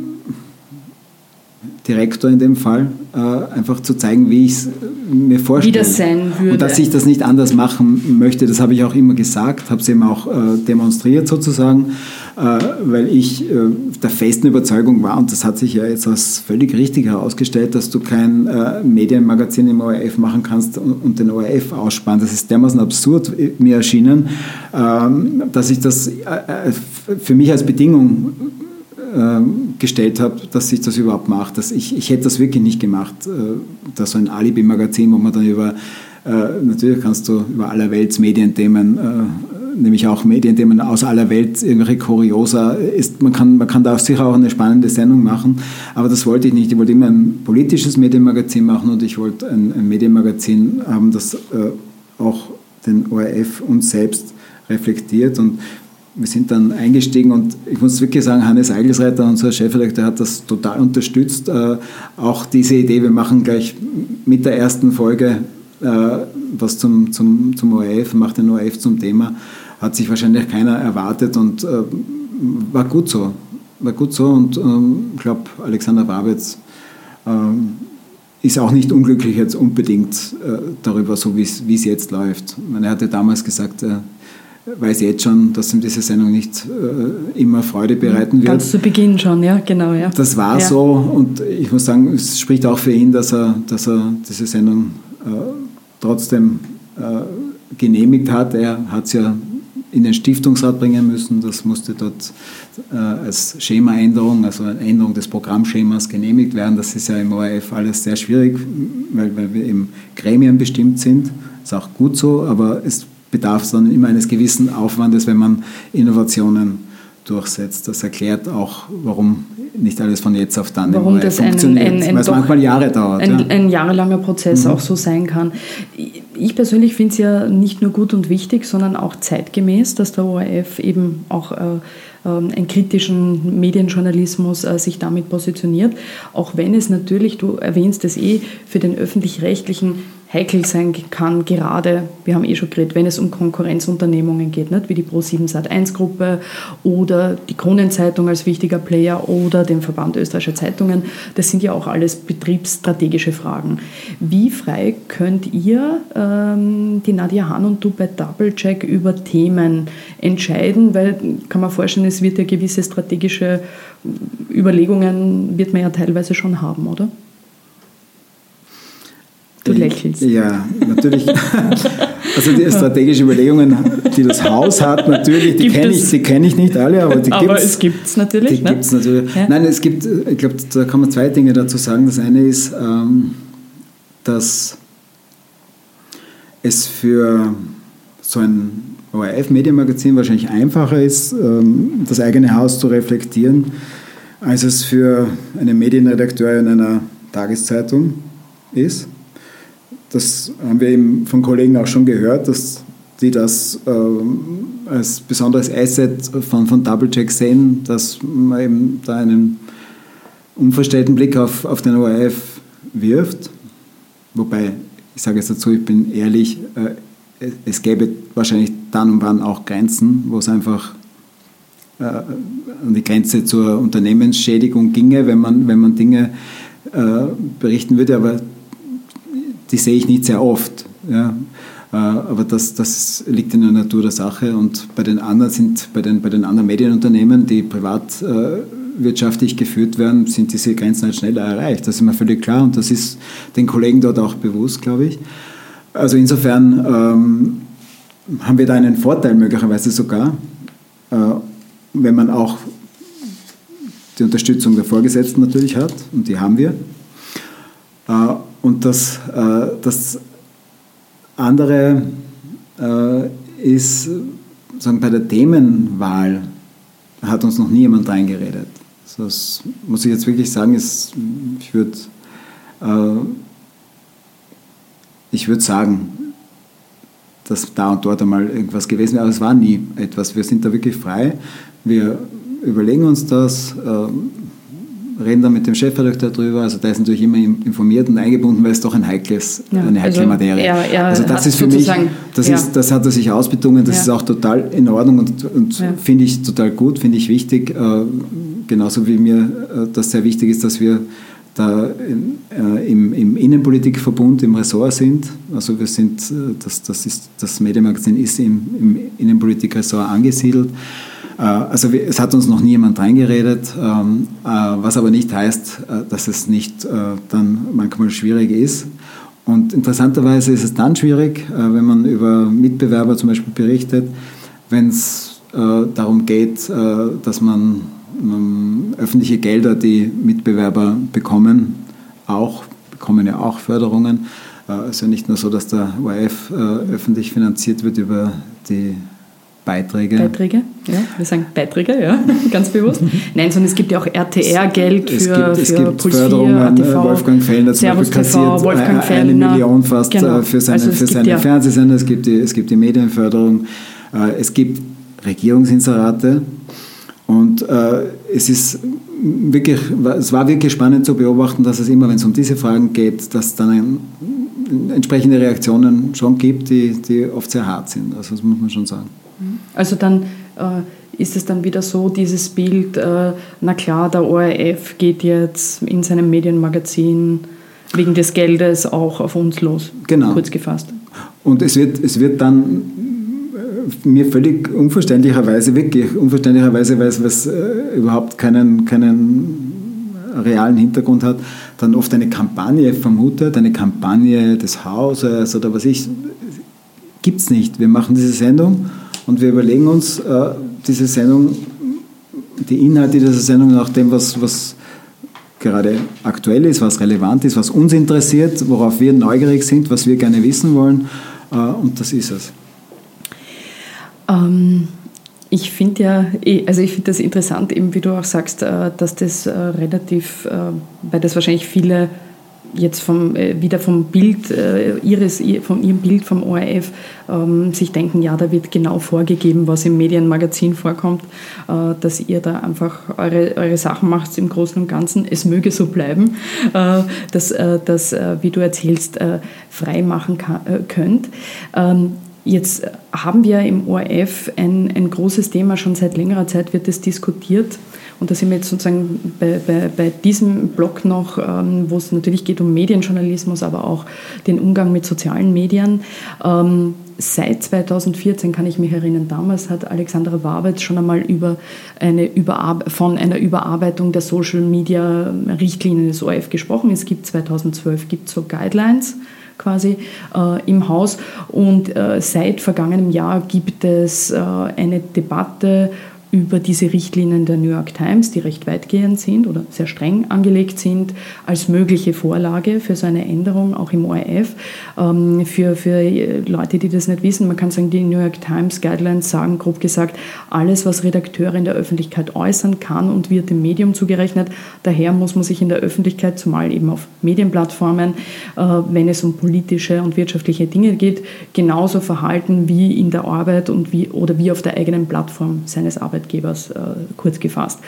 Direktor in dem Fall, äh, einfach zu zeigen, wie ich es mir vorstelle. Wie das sein würde. Und dass ich das nicht anders machen möchte, das habe ich auch immer gesagt, habe es eben auch äh, demonstriert sozusagen, äh, weil ich äh, der festen Überzeugung war, und das hat sich ja jetzt als völlig richtig herausgestellt, dass du kein äh, Medienmagazin im ORF machen kannst und, den ORF ausspannen. Das ist dermaßen absurd mir erschienen, ähm, dass ich das äh, für mich als Bedingung gestellt habe, dass ich das überhaupt mache. Dass ich, ich hätte das wirklich nicht gemacht. Äh, da so ein Alibi-Magazin, wo man dann über, äh, natürlich kannst du über aller Welt Medienthemen, äh, nämlich auch Medienthemen aus aller Welt, irgendwelche Kuriosa, ist, man, kann, man kann da sicher auch eine spannende Sendung machen, aber das wollte ich nicht. Ich wollte immer ein politisches Medienmagazin machen und ich wollte ein, ein Medienmagazin haben, das auch den ORF uns selbst reflektiert und wir sind dann eingestiegen und ich muss wirklich sagen, Hannes Eigelsreiter, unser Chefredakteur, hat das total unterstützt. Äh, auch diese Idee, wir machen gleich mit der ersten Folge äh, was zum, zum, zum ORF, macht den ORF zum Thema, hat sich wahrscheinlich keiner erwartet und äh, war gut so. War gut so und ähm, ich glaube, Alexander Wabitz ähm, ist auch nicht unglücklich jetzt unbedingt darüber, so wie es jetzt läuft. Er hatte damals gesagt, weiß jetzt schon, dass ihm diese Sendung nicht äh, immer Freude bereiten wird. Ganz zu Beginn schon, ja, genau. Ja. Das war ja. so und ich muss sagen, es spricht auch für ihn, dass er, dass er diese Sendung äh, trotzdem äh, genehmigt hat. Er hat es ja in den Stiftungsrat bringen müssen. Das musste dort äh, als Schemaänderung, also eine Änderung des Programmschemas genehmigt werden. Das ist ja im ORF alles sehr schwierig, weil, weil wir im Gremien bestimmt sind. Ist auch gut so, aber es bedarf es dann immer eines gewissen Aufwandes, wenn man Innovationen durchsetzt. Das erklärt auch, warum nicht alles von jetzt auf dann warum das funktioniert, ein, ein, ein weil es manchmal Jahre dauert. Ein, ja. ein jahrelanger Prozess mhm. auch so sein kann. ich persönlich finde es ja nicht nur gut und wichtig, sondern auch zeitgemäß, dass der ORF eben auch äh, ähm, einen kritischen Medienjournalismus äh, sich damit positioniert. Auch wenn es natürlich, du erwähnst es eh, für den öffentlich-rechtlichen heikel sein kann, gerade, wir haben eh schon geredet, wenn es um Konkurrenzunternehmungen geht, nicht? wie die Pro7 Sat1 Gruppe oder die Kronenzeitung als wichtiger Player oder den Verband österreichischer Zeitungen. Das sind ja auch alles betriebsstrategische Fragen. Wie frei könnt ihr, ähm, die Nadia Hahn und du bei Doublecheck, über Themen entscheiden? Weil, kann man vorstellen, es wird ja gewisse strategische Überlegungen, wird man ja teilweise schon haben, oder? Du lächelst. Ja, natürlich. Also die strategischen Überlegungen, die das Haus hat, natürlich, die kenne ich, kenn ich nicht alle, aber die aber es gibt es natürlich. Die ne? gibt's natürlich. Ja. Nein, es gibt, ich glaube, da kann man zwei Dinge dazu sagen. Das eine ist, ähm, dass es für so ein ORF-Medienmagazin wahrscheinlich einfacher ist, ähm, das eigene Haus zu reflektieren, als es für einen Medienredakteur in einer Tageszeitung ist das haben wir eben von Kollegen auch schon gehört, dass die das äh, als besonderes Asset von, von Doublecheck sehen, dass man eben da einen unverstellten Blick auf, auf den ORF wirft. Wobei, ich sage jetzt dazu, ich bin ehrlich, äh, es gäbe wahrscheinlich dann und wann auch Grenzen, wo es einfach äh, an die Grenze zur Unternehmensschädigung ginge, wenn man, wenn man Dinge äh, berichten würde. Aber die sehe ich nicht sehr oft. Ja. Äh, aber das, das liegt in der Natur der Sache. Und bei den anderen sind, bei den, bei den anderen Medienunternehmen, die privat äh, geführt werden, sind diese Grenzen halt schneller erreicht. Das ist mir völlig klar und das ist den Kollegen dort auch bewusst, glaube ich. Also insofern ähm, haben wir da einen Vorteil möglicherweise sogar, äh, wenn man auch die Unterstützung der Vorgesetzten natürlich hat und die haben wir. Äh, und das, äh, das andere äh, ist, sagen, bei der Themenwahl hat uns noch nie jemand reingeredet. Das muss ich jetzt wirklich sagen, ist, ich würde äh, würd sagen, dass da und dort einmal irgendwas gewesen wäre, aber es war nie etwas. Wir sind da wirklich frei. Wir überlegen uns das, äh, reden dann mit dem Chefredakteur drüber. Also der ist natürlich immer informiert und eingebunden, weil es doch ein heikles, ja, eine heikle also Materie. Er, er also das ist für mich, das, ja. ist, das hat er sich ausbedungen, das ja. ist auch total in Ordnung und, und finde ich total gut, finde ich wichtig. Äh, genauso wie mir äh, das sehr wichtig ist, dass wir da äh, im, im Innenpolitikverbund, im Ressort sind. Also wir sind, äh, das, das, ist, das Medienmagazin ist im, im Innenpolitikressort angesiedelt. Äh, also es hat uns noch nie jemand reingeredet, ähm, äh, was aber nicht heißt, äh, dass es nicht dann manchmal schwierig ist. Und interessanterweise ist es dann schwierig, wenn man über Mitbewerber zum Beispiel berichtet, wenn es darum geht, dass man öffentliche Gelder, die Mitbewerber bekommen, auch bekommen ja auch Förderungen. Es ist ja nicht nur so, dass der ORF öffentlich finanziert wird über die Beiträge. Beiträge, ja. Wir sagen Beiträge, ja, ganz bewusst. Nein, sondern es gibt ja auch RTR-Geld für, es gibt, es für gibt Puls 4, ATV, Wolfgang Fellner zum Servus Beispiel kassiert Wolfgang eine Million fast genau. für seine, also für seine ja. Fernsehsender. Es gibt, die, es gibt die Medienförderung. Äh, es gibt Regierungsinserate. Und äh, es ist wirklich, es war wirklich spannend zu beobachten, dass es immer, wenn es um diese Fragen geht, dass dann ein, entsprechende Reaktionen schon gibt, die, die oft sehr hart sind. Also das muss man schon sagen. Also dann äh, ist es dann wieder so, dieses Bild, äh, na klar, der ORF geht jetzt in seinem Medienmagazin wegen des Geldes auch auf uns los, genau. kurz gefasst. Und es wird, es wird dann äh, mir völlig unverständlicherweise, wirklich unverständlicherweise, weil es äh, überhaupt keinen, keinen realen Hintergrund hat, dann oft eine Kampagne vermutet, eine Kampagne des Hauses oder was ich, gibt es nicht. Wir machen diese Sendung und wir überlegen uns äh, diese Sendung, die Inhalte dieser Sendung nach dem, was, was gerade aktuell ist, was relevant ist, was uns interessiert, worauf wir neugierig sind, was wir gerne wissen wollen. Äh, und das ist es. Ähm, ich finde ja, eh, also ich finde das interessant, eben wie du auch sagst, äh, dass das äh, relativ, äh, weil das wahrscheinlich viele jetzt vom, äh, wieder vom Bild äh, ihres, von ihrem Bild vom ORF ähm, sich denken, ja, da wird genau vorgegeben, was im Medienmagazin vorkommt, äh, dass ihr da einfach eure, eure Sachen macht im Großen und Ganzen. Es möge so bleiben, äh, dass, äh, dass äh, wie du erzählst, frei machen kann, könnt. Ähm, Jetzt haben wir im ORF ein, ein großes Thema, schon seit längerer Zeit wird es diskutiert. Und da sind wir jetzt sozusagen bei, bei, bei diesem Blog noch, ähm, wo es natürlich geht um Medienjournalismus, aber auch den Umgang mit sozialen Medien. Ähm, seit 2014 kann ich mich erinnern, damals hat Alexandra Wawitz schon einmal über eine von einer Überarbeitung der Social Media Richtlinien des ORF gesprochen. Es gibt 2012 gibt so Guidelines quasi äh, im Haus. Und äh, seit vergangenem Jahr gibt es äh, eine Debatte über diese Richtlinien der New York Times, die recht weitgehend sind oder sehr streng angelegt sind, als mögliche Vorlage für so eine Änderung auch im ORF. Ähm, für, für Leute, die das nicht wissen, man kann sagen, die New York Times Guidelines sagen, grob gesagt, alles, was Redakteure in der Öffentlichkeit äußern kann und wird dem Medium zugerechnet. Daher muss man sich in der Öffentlichkeit, zumal eben auf Medienplattformen, äh, wenn es um politische und wirtschaftliche Dinge geht, genauso verhalten wie in der Arbeit und wie, oder wie auf der eigenen Plattform seines Arbeitgebers. Arbeitgebers äh, kurz gefasst.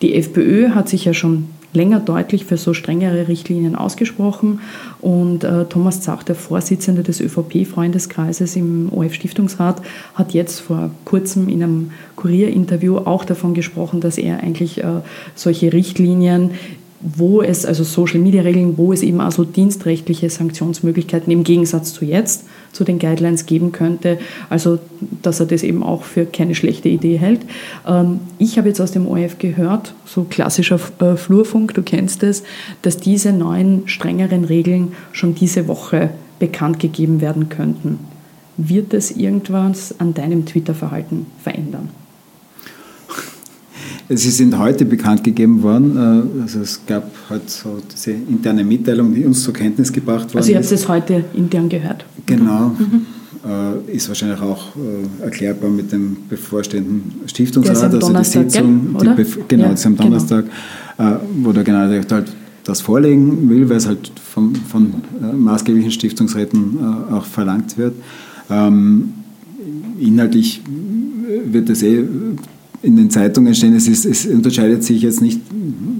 Die FPÖ hat sich ja schon länger deutlich für so strengere Richtlinien ausgesprochen und äh, Thomas Zach, der Vorsitzende des ÖVP-Freundeskreises im OF-Stiftungsrat, hat jetzt vor kurzem in einem Kurierinterview auch davon gesprochen, dass er eigentlich äh, solche Richtlinien wo es, also Social-Media-Regeln, wo es eben also dienstrechtliche Sanktionsmöglichkeiten im Gegensatz zu jetzt, zu den Guidelines geben könnte. Also, dass er das eben auch für keine schlechte Idee hält. Ähm, ich habe jetzt aus dem ORF gehört, so klassischer äh, Flurfunk, du kennst es, dass diese neuen, strengeren Regeln schon diese Woche bekannt gegeben werden könnten. Wird das irgendwas an deinem Twitter-Verhalten verändern? Sie sind heute bekannt gegeben worden. Äh, also es gab halt so diese interne Mitteilung, die uns zur Kenntnis gebracht worden Also ihr habt es heute intern gehört? Genau. Mhm. Äh, ist wahrscheinlich auch äh, erklärbar mit dem bevorstehenden Stiftungsrat, also die Sitzung, gell, die genau, ja, das ist am genau. Donnerstag, genau. wo der Generaldirektor halt das vorlegen will, weil es halt von, von maßgeblichen Stiftungsräten auch verlangt wird. Ähm, inhaltlich wird es eh in den Zeitungen stehen, es, ist, es unterscheidet sich jetzt nicht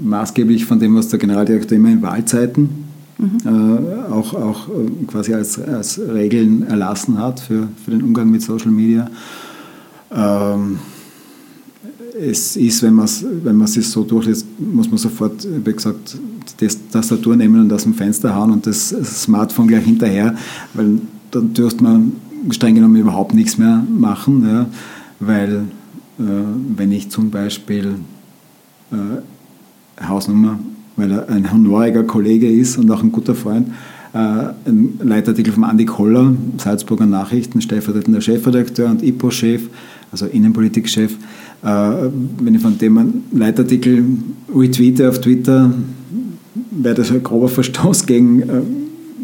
maßgeblich von dem, was der Generaldirektor immer in Wahlzeiten mhm. äh, auch, auch äh, quasi als, als Regeln erlassen hat für, für den Umgang mit Social Media. Ähm, es ist, wenn man es wenn sich so durchlässt, muss man sofort, wie gesagt, die Tastatur nehmen und aus dem Fenster hauen und das Smartphone gleich hinterher, weil dann dürfte man streng genommen überhaupt nichts mehr machen, ja, weil wenn ich zum Beispiel äh, Hausnummer, weil er ein honoriger Kollege ist und auch ein guter Freund, äh, ein Leitartikel von Andi Koller, Salzburger Nachrichten, stellvertretender Chefredakteur und IPO-Chef, also Innenpolitik-Chef. Wenn ich von dem einen Leitartikel retweete auf Twitter, wäre das ein grober Verstoß gegen,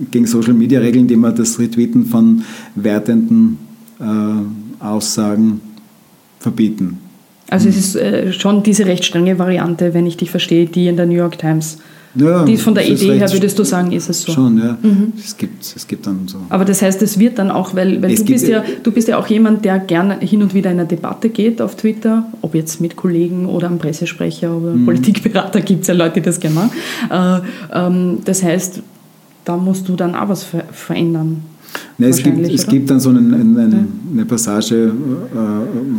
gegen Social-Media-Regeln, die man das Retweeten von wertenden Aussagen verbieten. Also es ist äh, schon diese recht strenge Variante, wenn ich dich verstehe, die in der New York Times. Ja, die von der Idee her würdest du sagen, ist es so? Schon, ja. Mhm. Es, gibt, es gibt dann so. Aber das heißt, es wird dann auch, weil, weil du, bist ja, du bist ja auch jemand, der gerne hin und wieder in eine Debatte geht auf Twitter, ob jetzt mit Kollegen oder einem Pressesprecher oder mhm. Politikberater, gibt es ja Leute, die das gerne machen. Äh, ähm, das heißt, da musst du dann auch was ver verändern. Nee, es, gibt, es gibt dann so einen, einen, eine Passage, äh,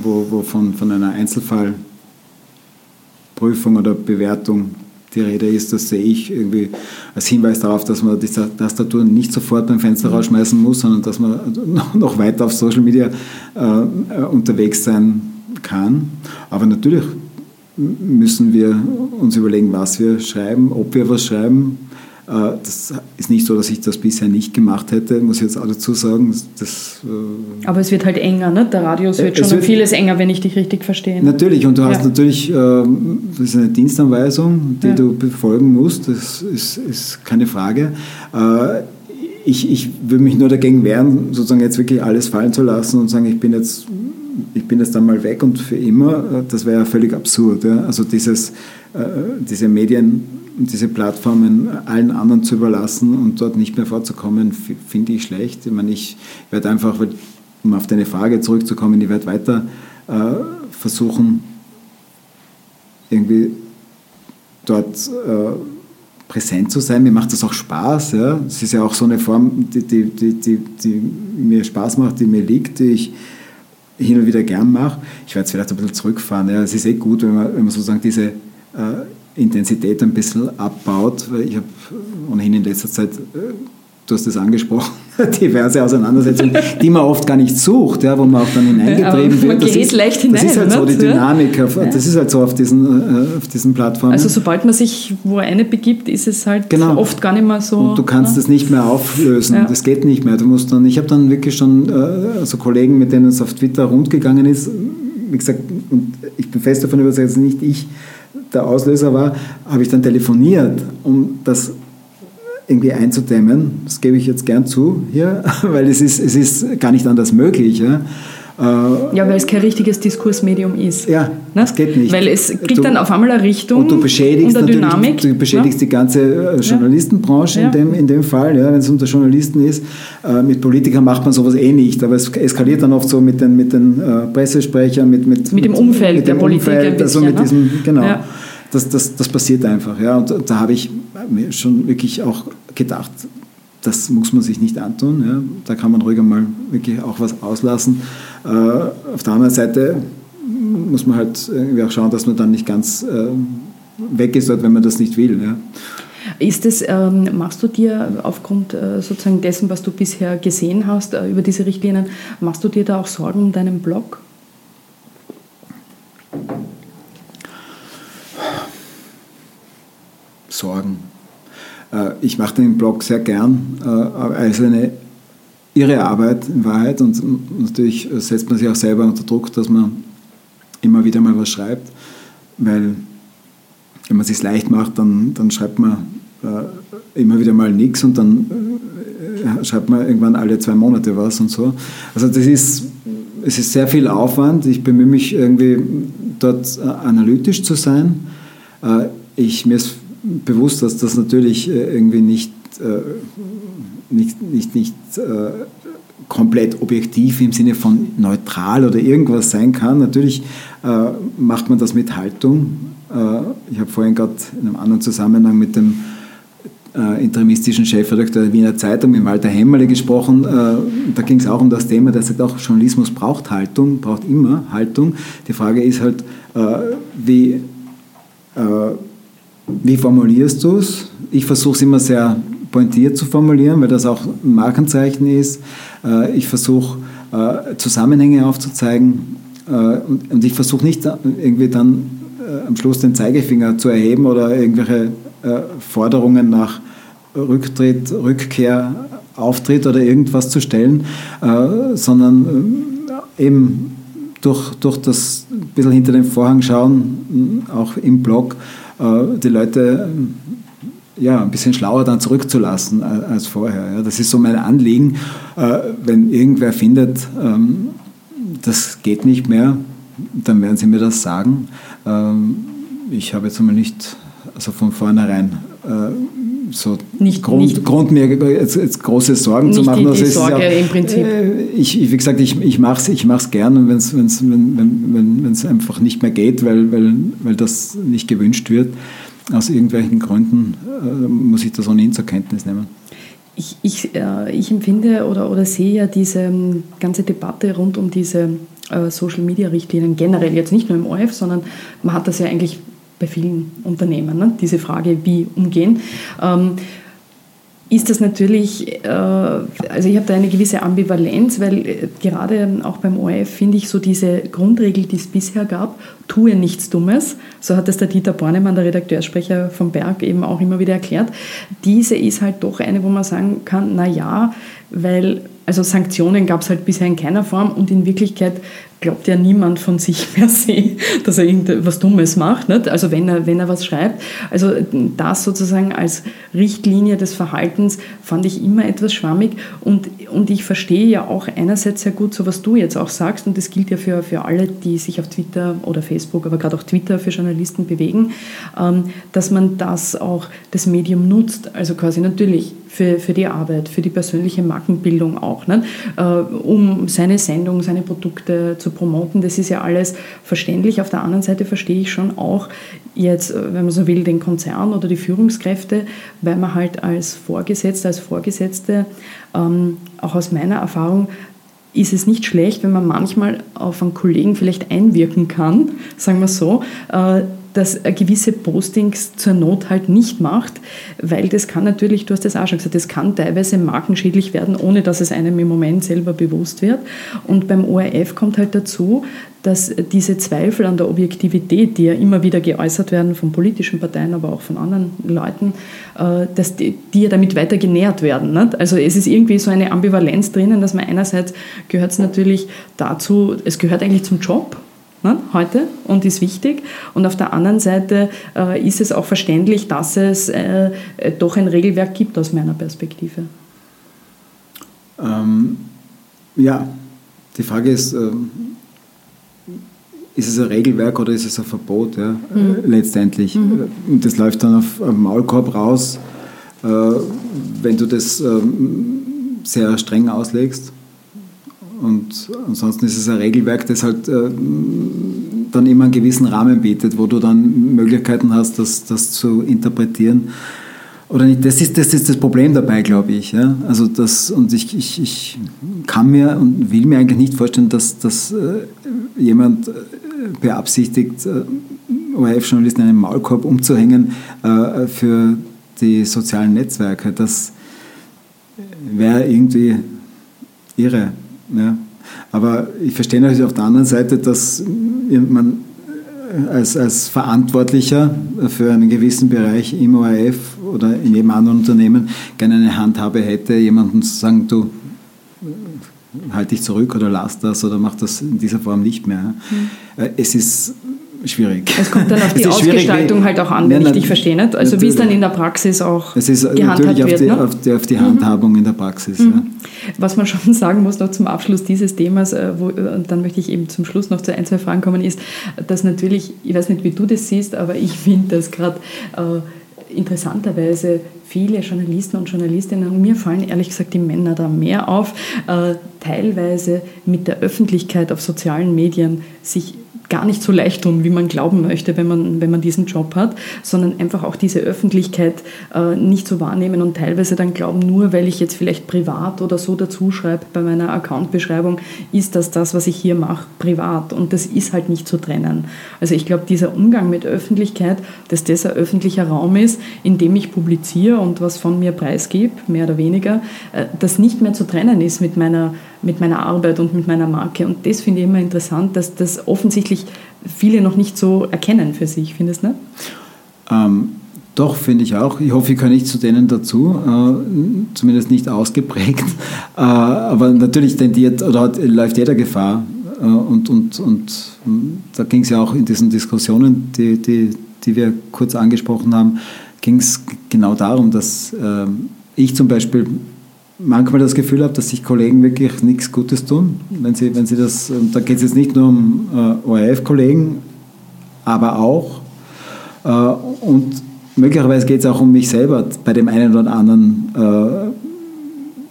wo, wo von, von einer Einzelfallprüfung oder Bewertung die Rede ist, das sehe ich irgendwie als Hinweis darauf, dass man die Tastatur nicht sofort beim Fenster rausschmeißen muss, sondern dass man noch weiter auf Social Media äh, unterwegs sein kann. Aber natürlich müssen wir uns überlegen, was wir schreiben, ob wir was schreiben. äh, das ist nicht so, dass ich das bisher nicht gemacht hätte, muss ich jetzt auch dazu sagen. Das, äh Aber es wird halt enger, ne? Der Radius wird schon wird vieles enger, wenn ich dich richtig verstehe. Natürlich, und du hast natürlich, ähm, das ist eine Dienstanweisung, die ja. du befolgen musst, das ist, ist keine Frage. Äh, ich, ich würde mich nur dagegen wehren, sozusagen jetzt wirklich alles fallen zu lassen und sagen, ich bin jetzt, ich bin jetzt dann mal weg und für immer. Das wäre ja völlig absurd. Ja? Also dieses, diese Medien diese Plattformen allen anderen zu überlassen und dort nicht mehr vorzukommen, finde ich schlecht. Ich meine, ich werde einfach, um auf deine Frage zurückzukommen, ich werde weiter äh, versuchen, irgendwie dort äh, präsent zu sein. Mir macht das auch Spaß. Ja. Es ist ja auch so eine Form, die, die, die, die, mir Spaß macht, die mir liegt, die ich hin und wieder gern mache. Ich werde jetzt vielleicht ein bisschen zurückfahren. Ja. Es ist eh gut, wenn man, wenn man sozusagen diese äh, Intensität ein bisschen abbaut, weil ich habe ohnehin in letzter Zeit äh, du hast es angesprochen, diverse Auseinandersetzungen, die man oft gar nicht sucht, ja, wo man auch dann hineingetrieben ja, wird. Das ist, leicht hinein, das ist halt so die Dynamik, ja. das ist halt so auf diesen, äh, auf diesen Plattformen. Also sobald man sich wo eine begibt, ist es halt genau. oft gar nicht mehr so. Und du kannst es nicht mehr auflösen, ja. das geht nicht mehr. Du musst dann, ich habe dann wirklich schon äh, so Kollegen, mit denen es auf Twitter rundgegangen ist, wie gesagt, und ich bin fest davon überzeugt, dass nicht ich der Auslöser war, habe ich dann telefoniert, um das irgendwie einzudämmen. Das gebe ich jetzt gern zu hier, weil es ist, es ist gar nicht anders möglich. Ja, ja weil es kein richtiges Diskursmedium ist. Ja, ne? das geht nicht. Weil es kriegt du, dann auf einmal eine Richtung und du beschädigst und Dynamik. Du beschädigst ja? die ganze äh, Journalistenbranche ja. in, dem, in dem Fall, ja, wenn es unter Journalisten ist. Äh, mit Politikern macht man sowas eh nicht, aber es eskaliert dann oft so mit den, mit den Pressesprechern, mit, mit, mit dem Umfeld mit dem der. Umfeld, also mit ne? diesem, genau. Das, das, das passiert einfach. Ja. Und da habe ich mir schon wirklich auch gedacht, das muss man sich nicht antun. Ja. Da kann man ruhig einmal wirklich auch was auslassen. Äh, auf der anderen Seite muss man halt irgendwie auch schauen, dass man dann nicht ganz äh, weg ist, wenn man das nicht will. Ja. Ist das, ähm, machst du dir aufgrund äh, sozusagen dessen, was du bisher gesehen hast äh, über diese Richtlinien, machst du dir da auch Sorgen um deinen Blog? Sorgen. Äh, ich mache den Blog sehr gern, äh, als eine irre Arbeit in Wahrheit und natürlich setzt man sich auch selber unter Druck, dass man immer wieder mal was schreibt, weil wenn man es sich leicht macht, dann, dann schreibt man äh, immer wieder mal nichts und dann schreibt man irgendwann alle zwei Monate was und so. Also das ist, es ist sehr viel Aufwand. Ich bemühe mich irgendwie dort analytisch zu sein. Ich, mir ist bewusst, dass das natürlich äh, irgendwie nicht, äh, nicht, nicht, nicht äh, komplett objektiv im Sinne von neutral oder irgendwas sein kann. Natürlich macht man das mit Haltung. ich habe vorhin gerade in einem anderen Zusammenhang mit dem interimistischen Chefredakteur der Wiener Zeitung, mit Walter Hemmerle, gesprochen. da ging es auch um das Thema, der sagt auch, Journalismus braucht Haltung, braucht immer Haltung. Die Frage ist halt, wie wie formulierst du es? Ich versuche es immer sehr pointiert zu formulieren, weil das auch ein Markenzeichen ist. Äh, ich versuche äh, Zusammenhänge aufzuzeigen äh, und ich versuche nicht irgendwie dann am Schluss den Zeigefinger zu erheben oder irgendwelche Forderungen nach Rücktritt, Rückkehr, Auftritt oder irgendwas zu stellen, sondern eben durch, durch das bisschen hinter den Vorhang schauen, auch im Blog, die Leute äh, ja, ein bisschen schlauer dann zurückzulassen als vorher. Das ist so mein Anliegen. Äh, wenn irgendwer findet, ähm, das geht nicht mehr, dann werden sie mir das sagen. Ähm, ich habe jetzt einmal nicht also von vornherein so nicht, Grund, nicht, Grund, mir jetzt, jetzt große Sorgen zu machen. Die, die also Sorge auch, im Prinzip. Ich, wie gesagt, ich, ich mache es ich mach's gern, und wenn's, wenn's, wenn es wenn, einfach nicht mehr geht, weil, weil, weil das nicht gewünscht wird, aus irgendwelchen Gründen, äh, muss ich das ohnehin zur Kenntnis nehmen. Ich, ich, äh, ich empfinde oder, oder sehe ja diese ähm, ganze Debatte rund um diese äh, Social-Media-Richtlinien generell, jetzt nicht nur im ORF, sondern man hat das ja eigentlich bei vielen Unternehmen, ne? diese Frage, wie umgehen. Ähm, ist das natürlich, äh, also ich habe da eine gewisse Ambivalenz, weil äh, gerade auch beim ORF finde ich so diese Grundregel, die es bisher gab, tue nichts Dummes, so hat es der Dieter Bornemann, der Redakteurssprecher vom Berg, eben auch immer wieder erklärt. Diese ist halt doch eine, wo man sagen kann, na ja, weil also Sanktionen gab es halt bisher in keiner Form und in Wirklichkeit glaubt ja niemand von sich per se, dass er irgendwas Dummes macht. Nicht? Also wenn er, wenn er was schreibt. Also das sozusagen als Richtlinie des Verhaltens fand ich immer etwas schwammig. Und, und ich verstehe ja auch einerseits sehr gut, so was du jetzt auch sagst, und das gilt ja für, für alle, die sich auf Twitter oder Facebook, aber gerade auch Twitter für Journalisten bewegen, ähm, dass man das auch, das Medium nutzt. Also quasi natürlich für, für die Arbeit, für die persönliche Markenbildung auch, nicht? Äh, um seine Sendung, seine Produkte zu promoten. Das ist ja alles verständlich. Auf der anderen Seite verstehe ich schon auch jetzt, äh, wenn man so will, den Konzern oder die Führungskräfte, weil man halt als Vorgesetzter, als Vorgesetzte, ähm, auch aus meiner Erfahrung, ist es nicht schlecht, wenn man manchmal auf einen Kollegen vielleicht einwirken kann, sagen wir so, äh, dass er gewisse Postings zur Not halt nicht macht, weil das kann natürlich, du hast das auch schon gesagt, das kann teilweise markenschädlich werden, ohne dass es einem im Moment selber bewusst wird. Und beim ORF kommt halt dazu, dass diese Zweifel an der Objektivität, die ja immer wieder geäußert werden von politischen Parteien, aber auch von anderen Leuten, äh, dass die, die ja damit weiter genährt werden. Nicht? Also es ist irgendwie so eine Ambivalenz drinnen, dass man einerseits gehört es natürlich dazu, es gehört eigentlich zum Job, ne, heute und ist wichtig. Und auf der anderen Seite äh, ist es auch verständlich, dass es äh, äh, doch ein Regelwerk gibt aus meiner Perspektive. Ähm, ja, die Frage ist, ähm, ist es ein Regelwerk oder ist es ein Verbot ja, mhm. letztendlich? Mhm. Das läuft dann auf einen Maulkorb raus, äh, wenn du das ähm, sehr streng auslegst. Und ansonsten ist es ein Regelwerk, das halt äh, dann immer einen gewissen Rahmen bietet, wo du dann Möglichkeiten hast, das, das zu interpretieren. Oder nicht, das ist, das ist das Problem dabei, glaube ich. Ja? Also das, und ich, ich, ich kann mir und will mir eigentlich nicht vorstellen, dass, dass äh, jemand äh, beabsichtigt, äh, ORF-Journalisten einen Maulkorb umzuhängen äh, für die sozialen Netzwerke. Das wäre irgendwie irre. Ja. Aber ich verstehe natürlich auf der anderen Seite, dass man als, als Verantwortlicher für einen gewissen Bereich im ORF oder in jedem anderen Unternehmen gerne eine Handhabe hätte, jemandem zu sagen, du halt dich zurück oder lass das oder mach das in dieser Form nicht mehr. Mhm. Es ist schwierig. Es kommt dann auf die Ausgestaltung halt auch an, wenn ich dich verstehe. Nicht? Also wie es dann in der Praxis auch es ist gehandhabt natürlich wird. Auf die, ne? auf die, auf die Handhabung mhm. in der Praxis. Mhm. Ja. Was man schon sagen muss noch zum Abschluss dieses Themas, äh, wo, und dann möchte ich eben zum Schluss noch zu ein, zwei Fragen kommen, ist, dass natürlich, ich weiß nicht, wie du das siehst, aber ich finde, dass gerade äh, interessanterweise viele Journalisten und Journalistinnen, und mir fallen ehrlich gesagt die Männer da mehr auf, äh, teilweise mit der Öffentlichkeit auf sozialen Medien sich gar nicht so leicht tun, wie man glauben möchte, wenn man, wenn man diesen Job hat, sondern einfach auch diese Öffentlichkeit äh, nicht so wahrnehmen und teilweise dann glauben, nur weil ich jetzt vielleicht privat oder so dazu schreibe bei meiner Accountbeschreibung, ist das das, was ich hier mache, privat. Und das ist halt nicht zu trennen. Also ich glaube, dieser Umgang mit Öffentlichkeit, dass das ein öffentlicher Raum ist, in dem ich publiziere und was von mir preisgebe, mehr oder weniger, äh, das nicht mehr zu trennen ist mit meiner mit meiner Arbeit und mit meiner Marke. Und das finde ich immer interessant, dass das offensichtlich viele noch nicht so erkennen für sich. Findest du nicht? Ähm, doch, finde ich auch. Ich hoffe, ich kann nicht zu denen dazu, äh, zumindest nicht ausgeprägt. Äh, aber natürlich tendiert oder hat, läuft jeder Gefahr. Äh, und, und, und da ging es ja auch in diesen Diskussionen, die, die, die wir kurz angesprochen haben, ging es genau darum, dass äh, ich zum Beispiel manchmal das Gefühl habe, dass sich Kollegen wirklich nichts Gutes tun. Wenn sie, wenn sie das, da geht es jetzt nicht nur um äh, ORF-Kollegen, aber auch. Äh, und möglicherweise geht es auch um mich selber bei dem einen oder anderen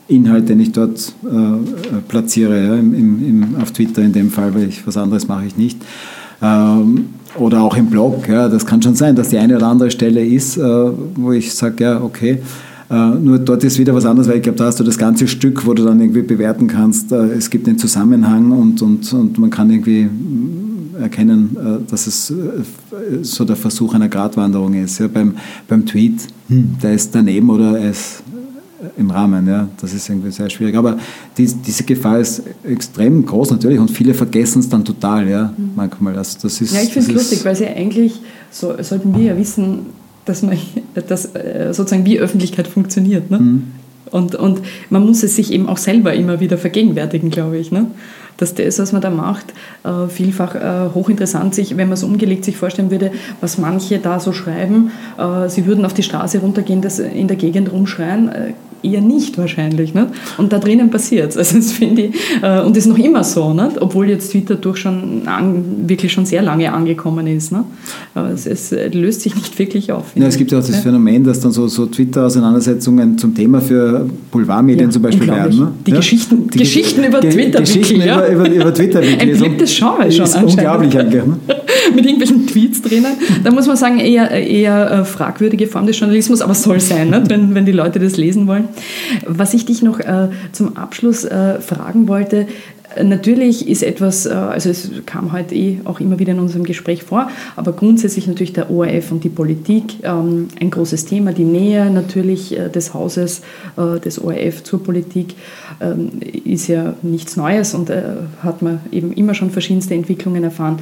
äh, Inhalt, den ich dort äh, platziere, ja, im, im, auf Twitter in dem Fall, weil ich was anderes mache ich nicht. Ähm, oder auch im Blog. Ja, das kann schon sein, dass die eine oder andere Stelle ist, äh, wo ich sage, ja, okay, äh, nur dort ist wieder was anderes, weil ich glaube, da hast du das ganze Stück, wo du dann irgendwie bewerten kannst. Äh, es gibt einen Zusammenhang und, und, und man kann irgendwie mm, erkennen, äh, dass es so der Versuch einer Gratwanderung ist. Ja, beim, beim Tweet, hm, der ist daneben oder er ist im Rahmen. Ja, das ist irgendwie sehr schwierig. Aber die, diese Gefahr ist extrem groß natürlich und viele vergessen es dann total, ja, mhm. manchmal. Also das ist, ja, ich finde es lustig, weil sie eigentlich, so, sollten wir ja wissen, dass man dass, äh, sozusagen wie Öffentlichkeit funktioniert. Ne? Mhm. Und, und man muss es sich eben auch selber immer wieder vergegenwärtigen, glaube ich. Ne? Dass das, was man da macht, äh, vielfach äh, hochinteressant sich, wenn man es umgelegt sich vorstellen würde, was manche da so schreiben, sie würden auf die Straße runtergehen, das in der Gegend rumschreien, eher nicht wahrscheinlich. Nicht? Und da drinnen passiert es. Also das finde ich, äh, und ist noch immer so, nicht? obwohl jetzt Twitter durch schon an, wirklich schon sehr lange angekommen ist. Nicht? Aber es, es, löst sich nicht wirklich auf. Ja, es gibt ja auch das ja. Phänomen, dass dann so, so Twitter-Auseinandersetzungen zum Thema für Boulevardmedien ja, zum Beispiel werden. Ne? Die? Geschichten, die Geschichten über Ge Twitter. Geschichten über, über, über Twitter. Ein beliebtes Genre schon ist unglaublich eigentlich. Ne? Mit irgendwelchen Tweets drinnen. Da muss man sagen, eher, eher äh, fragwürdige Form des Journalismus, aber soll sein, nicht? Wenn, wenn die Leute das lesen wollen. Was ich dich noch äh, zum Abschluss äh, fragen wollte, Natürlich ist etwas, äh, also es kam heute eh auch immer wieder in unserem Gespräch vor, aber grundsätzlich natürlich der ORF und die Politik ähm, ein großes Thema, die Nähe natürlich äh, des Hauses äh, des ORF zur Politik ähm, ist ja nichts Neues und hat man eben immer schon verschiedenste Entwicklungen erfahren.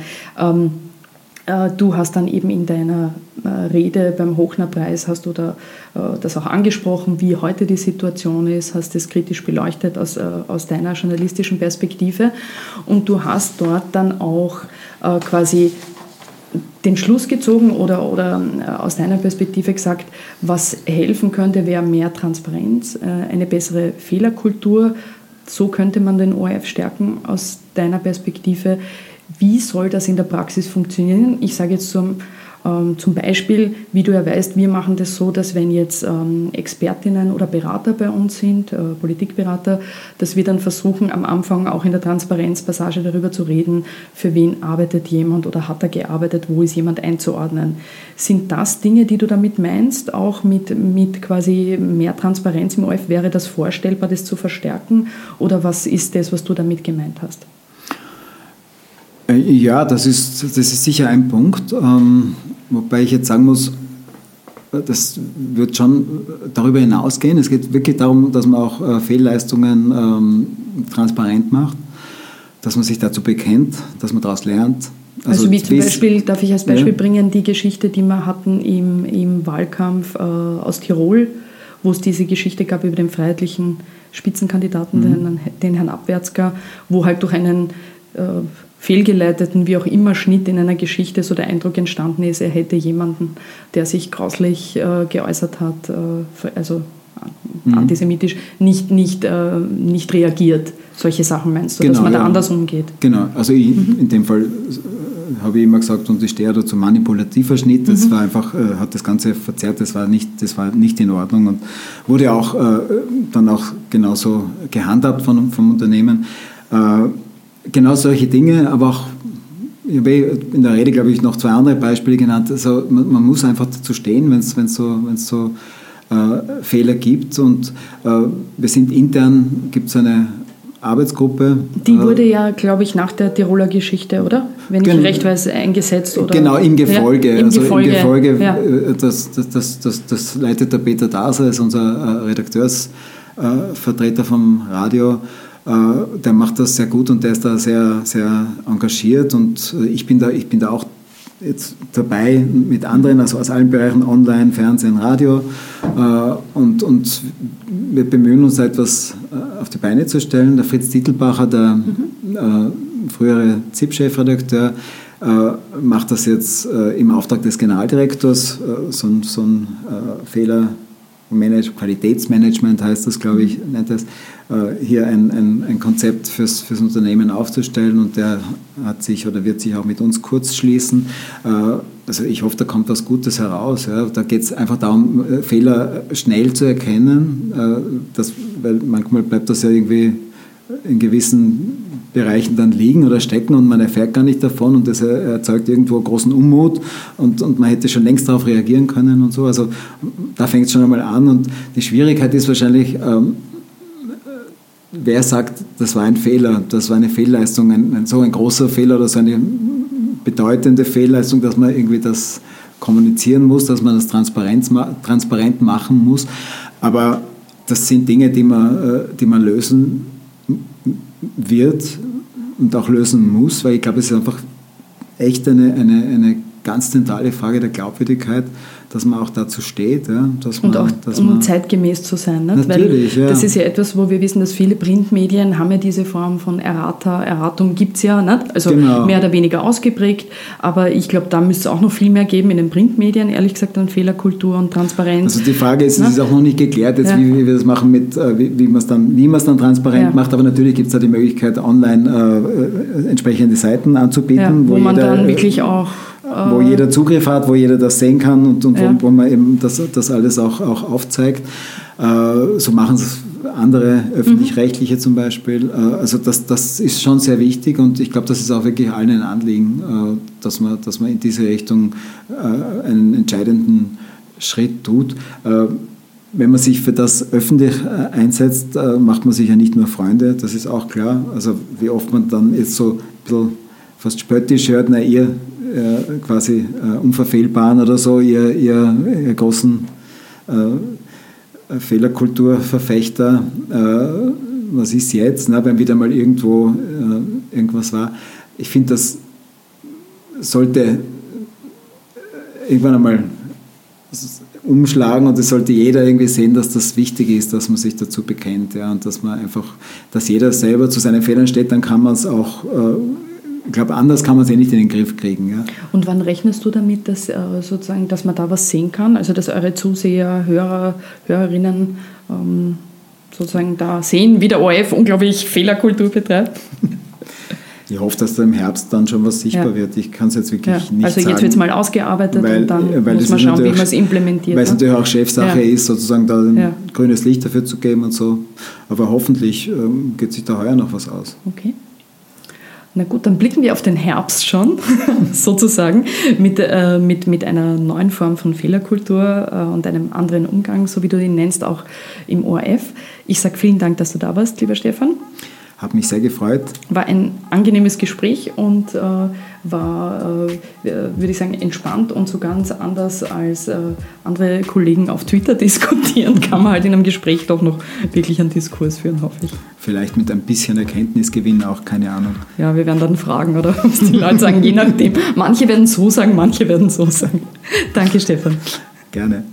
Äh, du hast dann eben in deiner äh, Rede beim Hochner-Preis, hast du da äh, das auch angesprochen, wie heute die Situation ist, hast es kritisch beleuchtet aus, aus deiner journalistischen Perspektive und du hast dort dann auch quasi den Schluss gezogen oder, oder aus deiner Perspektive gesagt, was helfen könnte, wäre mehr Transparenz, eine bessere Fehlerkultur. So könnte man den ORF stärken aus deiner Perspektive. Wie soll das in der Praxis funktionieren? Ich sage jetzt zum, ähm, zum Beispiel, wie du ja weißt, wir machen das so, dass wenn jetzt ähm, Expertinnen oder Berater bei uns sind, äh, Politikberater, dass wir dann versuchen, am Anfang auch in der Transparenzpassage darüber zu reden, für wen arbeitet jemand oder hat er gearbeitet, wo ist jemand einzuordnen. Sind das Dinge, die du damit meinst, auch mit, mit quasi mehr Transparenz im OF? Wäre das vorstellbar, das zu verstärken? Oder was ist das, was du damit gemeint hast? Äh, ja, das ist, das ist sicher ein Punkt. Ähm, wobei ich jetzt sagen muss, das wird schon darüber hinausgehen. Es geht wirklich darum, dass man auch äh, Fehlleistungen ähm, transparent macht, dass man sich dazu bekennt, dass man daraus lernt. Also, also wie zum Beispiel, darf ich als Beispiel ja. bringen, die Geschichte, die wir hatten im, im Wahlkampf äh, aus Tirol, wo es diese Geschichte gab über den freiheitlichen Spitzenkandidaten, mhm. den, den Herrn Abwärtsger, wo halt durch einen äh, fehlgeleiteten, wie auch immer, Schnitt in einer Geschichte so der Eindruck entstanden ist, er hätte jemanden, der sich grauslich äh, geäußert hat, äh, also mhm. antisemitisch, nicht, nicht, äh, nicht reagiert. Solche Sachen meinst du, genau, dass man ja. da anders umgeht? Genau, also ich, mhm. in dem Fall äh, habe ich immer gesagt, und ich stehe da zum manipulativer Schnitt, das mhm. war einfach, äh, hat das Ganze verzerrt, das war nicht, das war nicht in Ordnung und wurde auch äh, dann auch genauso gehandhabt von, vom Unternehmen genau solche Dinge, aber auch ich habe eh in der Rede, glaube ich, noch zwei andere Beispiele genannt. Also man, man muss einfach dazu stehen, wenn es so, wenn's so äh, Fehler gibt. Und äh, wir sind intern, gibt es eine Arbeitsgruppe. Die äh, wurde ja, glaube ich, nach der Tiroler Geschichte, oder? Wenn ich recht weiß, eingesetzt. Oder? Genau, im Gefolge. Ja, im also Gefolge, im Gefolge ja. Äh, das, das, das, das, das leitet der Peter Daser, ist unser äh, Redakteursvertreter vom Radio. Äh, der macht das sehr gut und der ist da sehr, sehr engagiert und äh, ich bin da, ich bin da auch jetzt dabei mit anderen, also aus allen Bereichen Online, Fernsehen, Radio äh, und, und wir bemühen uns etwas auf die Beine zu stellen. Der Fritz Titelbacher, der mhm. frühere ZIP-Chefredakteur, macht das jetzt im Auftrag des Generaldirektors, so, so ein Fehler Manage, Qualitätsmanagement heißt das, glaube ich, nennt das, äh, hier ein, ein, ein Konzept fürs, fürs Unternehmen aufzustellen und der hat sich oder wird sich auch mit uns kurz schließen. Äh, also ich hoffe, da kommt was Gutes heraus. Ja. Da geht es einfach darum, äh, Fehler schnell zu erkennen, das, weil manchmal bleibt das ja irgendwie in gewissen Bereichen dann liegen oder stecken und man erfährt gar nicht davon und das erzeugt irgendwo großen Unmut und, und man hätte schon längst darauf reagieren können und so. Also da fängt es schon einmal an und die Schwierigkeit ist wahrscheinlich, ähm, wer sagt, das war ein Fehler, das war eine Fehlleistung, ein, ein, so ein großer Fehler oder so eine bedeutende Fehlleistung, dass man irgendwie das kommunizieren muss, dass man das transparent machen muss. Aber das sind Dinge, die man, äh, die man lösen wird und auch lösen muss, weil ich glaube, es ist einfach echt eine, eine, eine ganz zentrale Frage der Glaubwürdigkeit, dass man auch dazu steht. Ja, dass und man, auch dass um man, zeitgemäß zu sein. Nicht? Natürlich, Weil ja. Das ist ja etwas, wo wir wissen, dass viele Printmedien haben ja diese Form von Errata, Erratung gibt es ja nicht. Also Genau. mehr oder weniger ausgeprägt. Aber ich glaube, da müsste es auch noch viel mehr geben in den Printmedien, ehrlich gesagt, an Fehlerkultur und Transparenz. Also die Frage ist, es ist auch noch nicht geklärt, jetzt, Ja. wie, wie wir das machen, mit, äh, wie, wie man es dann, wie dann transparent macht. Aber natürlich gibt es da die Möglichkeit, online äh, entsprechende Seiten anzubieten, ja, wo, man dann äh, wirklich auch. Wo äh, jeder Zugriff hat, wo jeder das sehen kann und, und Ja. wo, wo man eben das, das alles auch, auch aufzeigt. Äh, so machen es andere öffentlich-rechtliche zum Beispiel. Äh, also das, das ist schon sehr wichtig und ich glaube, das ist auch wirklich allen ein Anliegen, äh, dass, man, dass man in diese Richtung äh, einen entscheidenden Schritt tut. Wenn man sich für das öffentlich einsetzt, macht man sich ja nicht nur Freunde, das ist auch klar. Also wie oft man dann jetzt so ein bisschen fast spöttisch hört, na ihr äh, quasi äh, Unverfehlbaren oder so, ihr, ihr, ihr großen äh, Fehlerkulturverfechter, äh, was ist jetzt, ne, wenn wieder mal irgendwo äh, irgendwas war. Ich finde, das sollte irgendwann einmal umschlagen und es sollte jeder irgendwie sehen, dass das wichtig ist, dass man sich dazu bekennt ja, und dass man einfach, dass jeder selber zu seinen Fehlern steht, dann kann man es auch, äh, ich glaube, anders kann man es eh nicht in den Griff kriegen. Ja. Und wann rechnest du damit, dass, äh, sozusagen, dass man da was sehen kann? Also dass eure Zuseher, Hörer, Hörerinnen ähm, sozusagen da sehen, wie der ORF unglaublich Fehlerkultur betreibt? Ich hoffe, dass da im Herbst dann schon was sichtbar Ja. wird. Ich kann es jetzt wirklich Ja. nicht Also sagen. jetzt wird es mal ausgearbeitet weil, und dann weil muss man schauen, wie man es implementiert. Weil es ne? natürlich auch Chefsache Ja. ist, sozusagen da ein grünes Licht dafür zu geben und so. Aber hoffentlich ähm, geht sich da heuer noch was aus. Okay. Na gut, dann blicken wir auf den Herbst schon, sozusagen, mit, äh, mit, mit einer neuen Form von Fehlerkultur äh, und einem anderen Umgang, so wie du ihn nennst, auch im ORF. Ich sage vielen Dank, dass du da warst, lieber Stefan. Hat mich sehr gefreut. War ein angenehmes Gespräch und äh, war, äh, würde ich sagen, entspannt und so ganz anders als äh, andere Kollegen auf Twitter diskutieren, kann man halt in einem Gespräch doch noch wirklich einen Diskurs führen, hoffe ich. Vielleicht mit ein bisschen Erkenntnisgewinn auch, keine Ahnung. Ja, wir werden dann fragen, oder was die Leute sagen, je nachdem. Manche werden so sagen, manche werden so sagen. Danke, Stefan. Gerne.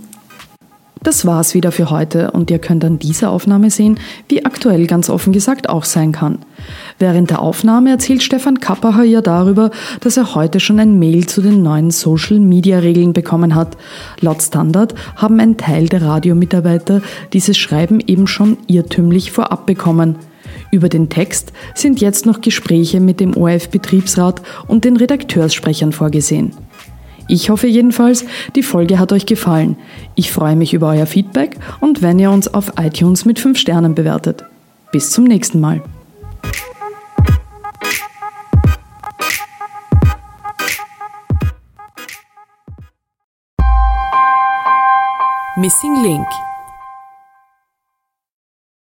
Das war's wieder für heute und ihr könnt an dieser Aufnahme sehen, wie aktuell ganz offen gesagt auch sein kann. Während der Aufnahme erzählt Stefan Kappacher ja darüber, dass er heute schon ein Mail zu den neuen Social-Media-Regeln bekommen hat. Laut Standard haben ein Teil der Radiomitarbeiter dieses Schreiben eben schon irrtümlich vorab bekommen. Über den Text sind jetzt noch Gespräche mit dem ORF-Betriebsrat und den Redakteurssprechern vorgesehen. Ich hoffe jedenfalls, die Folge hat euch gefallen. Ich freue mich über euer Feedback und wenn ihr uns auf iTunes mit 5 Sternen bewertet. Bis zum nächsten Mal. Missing Link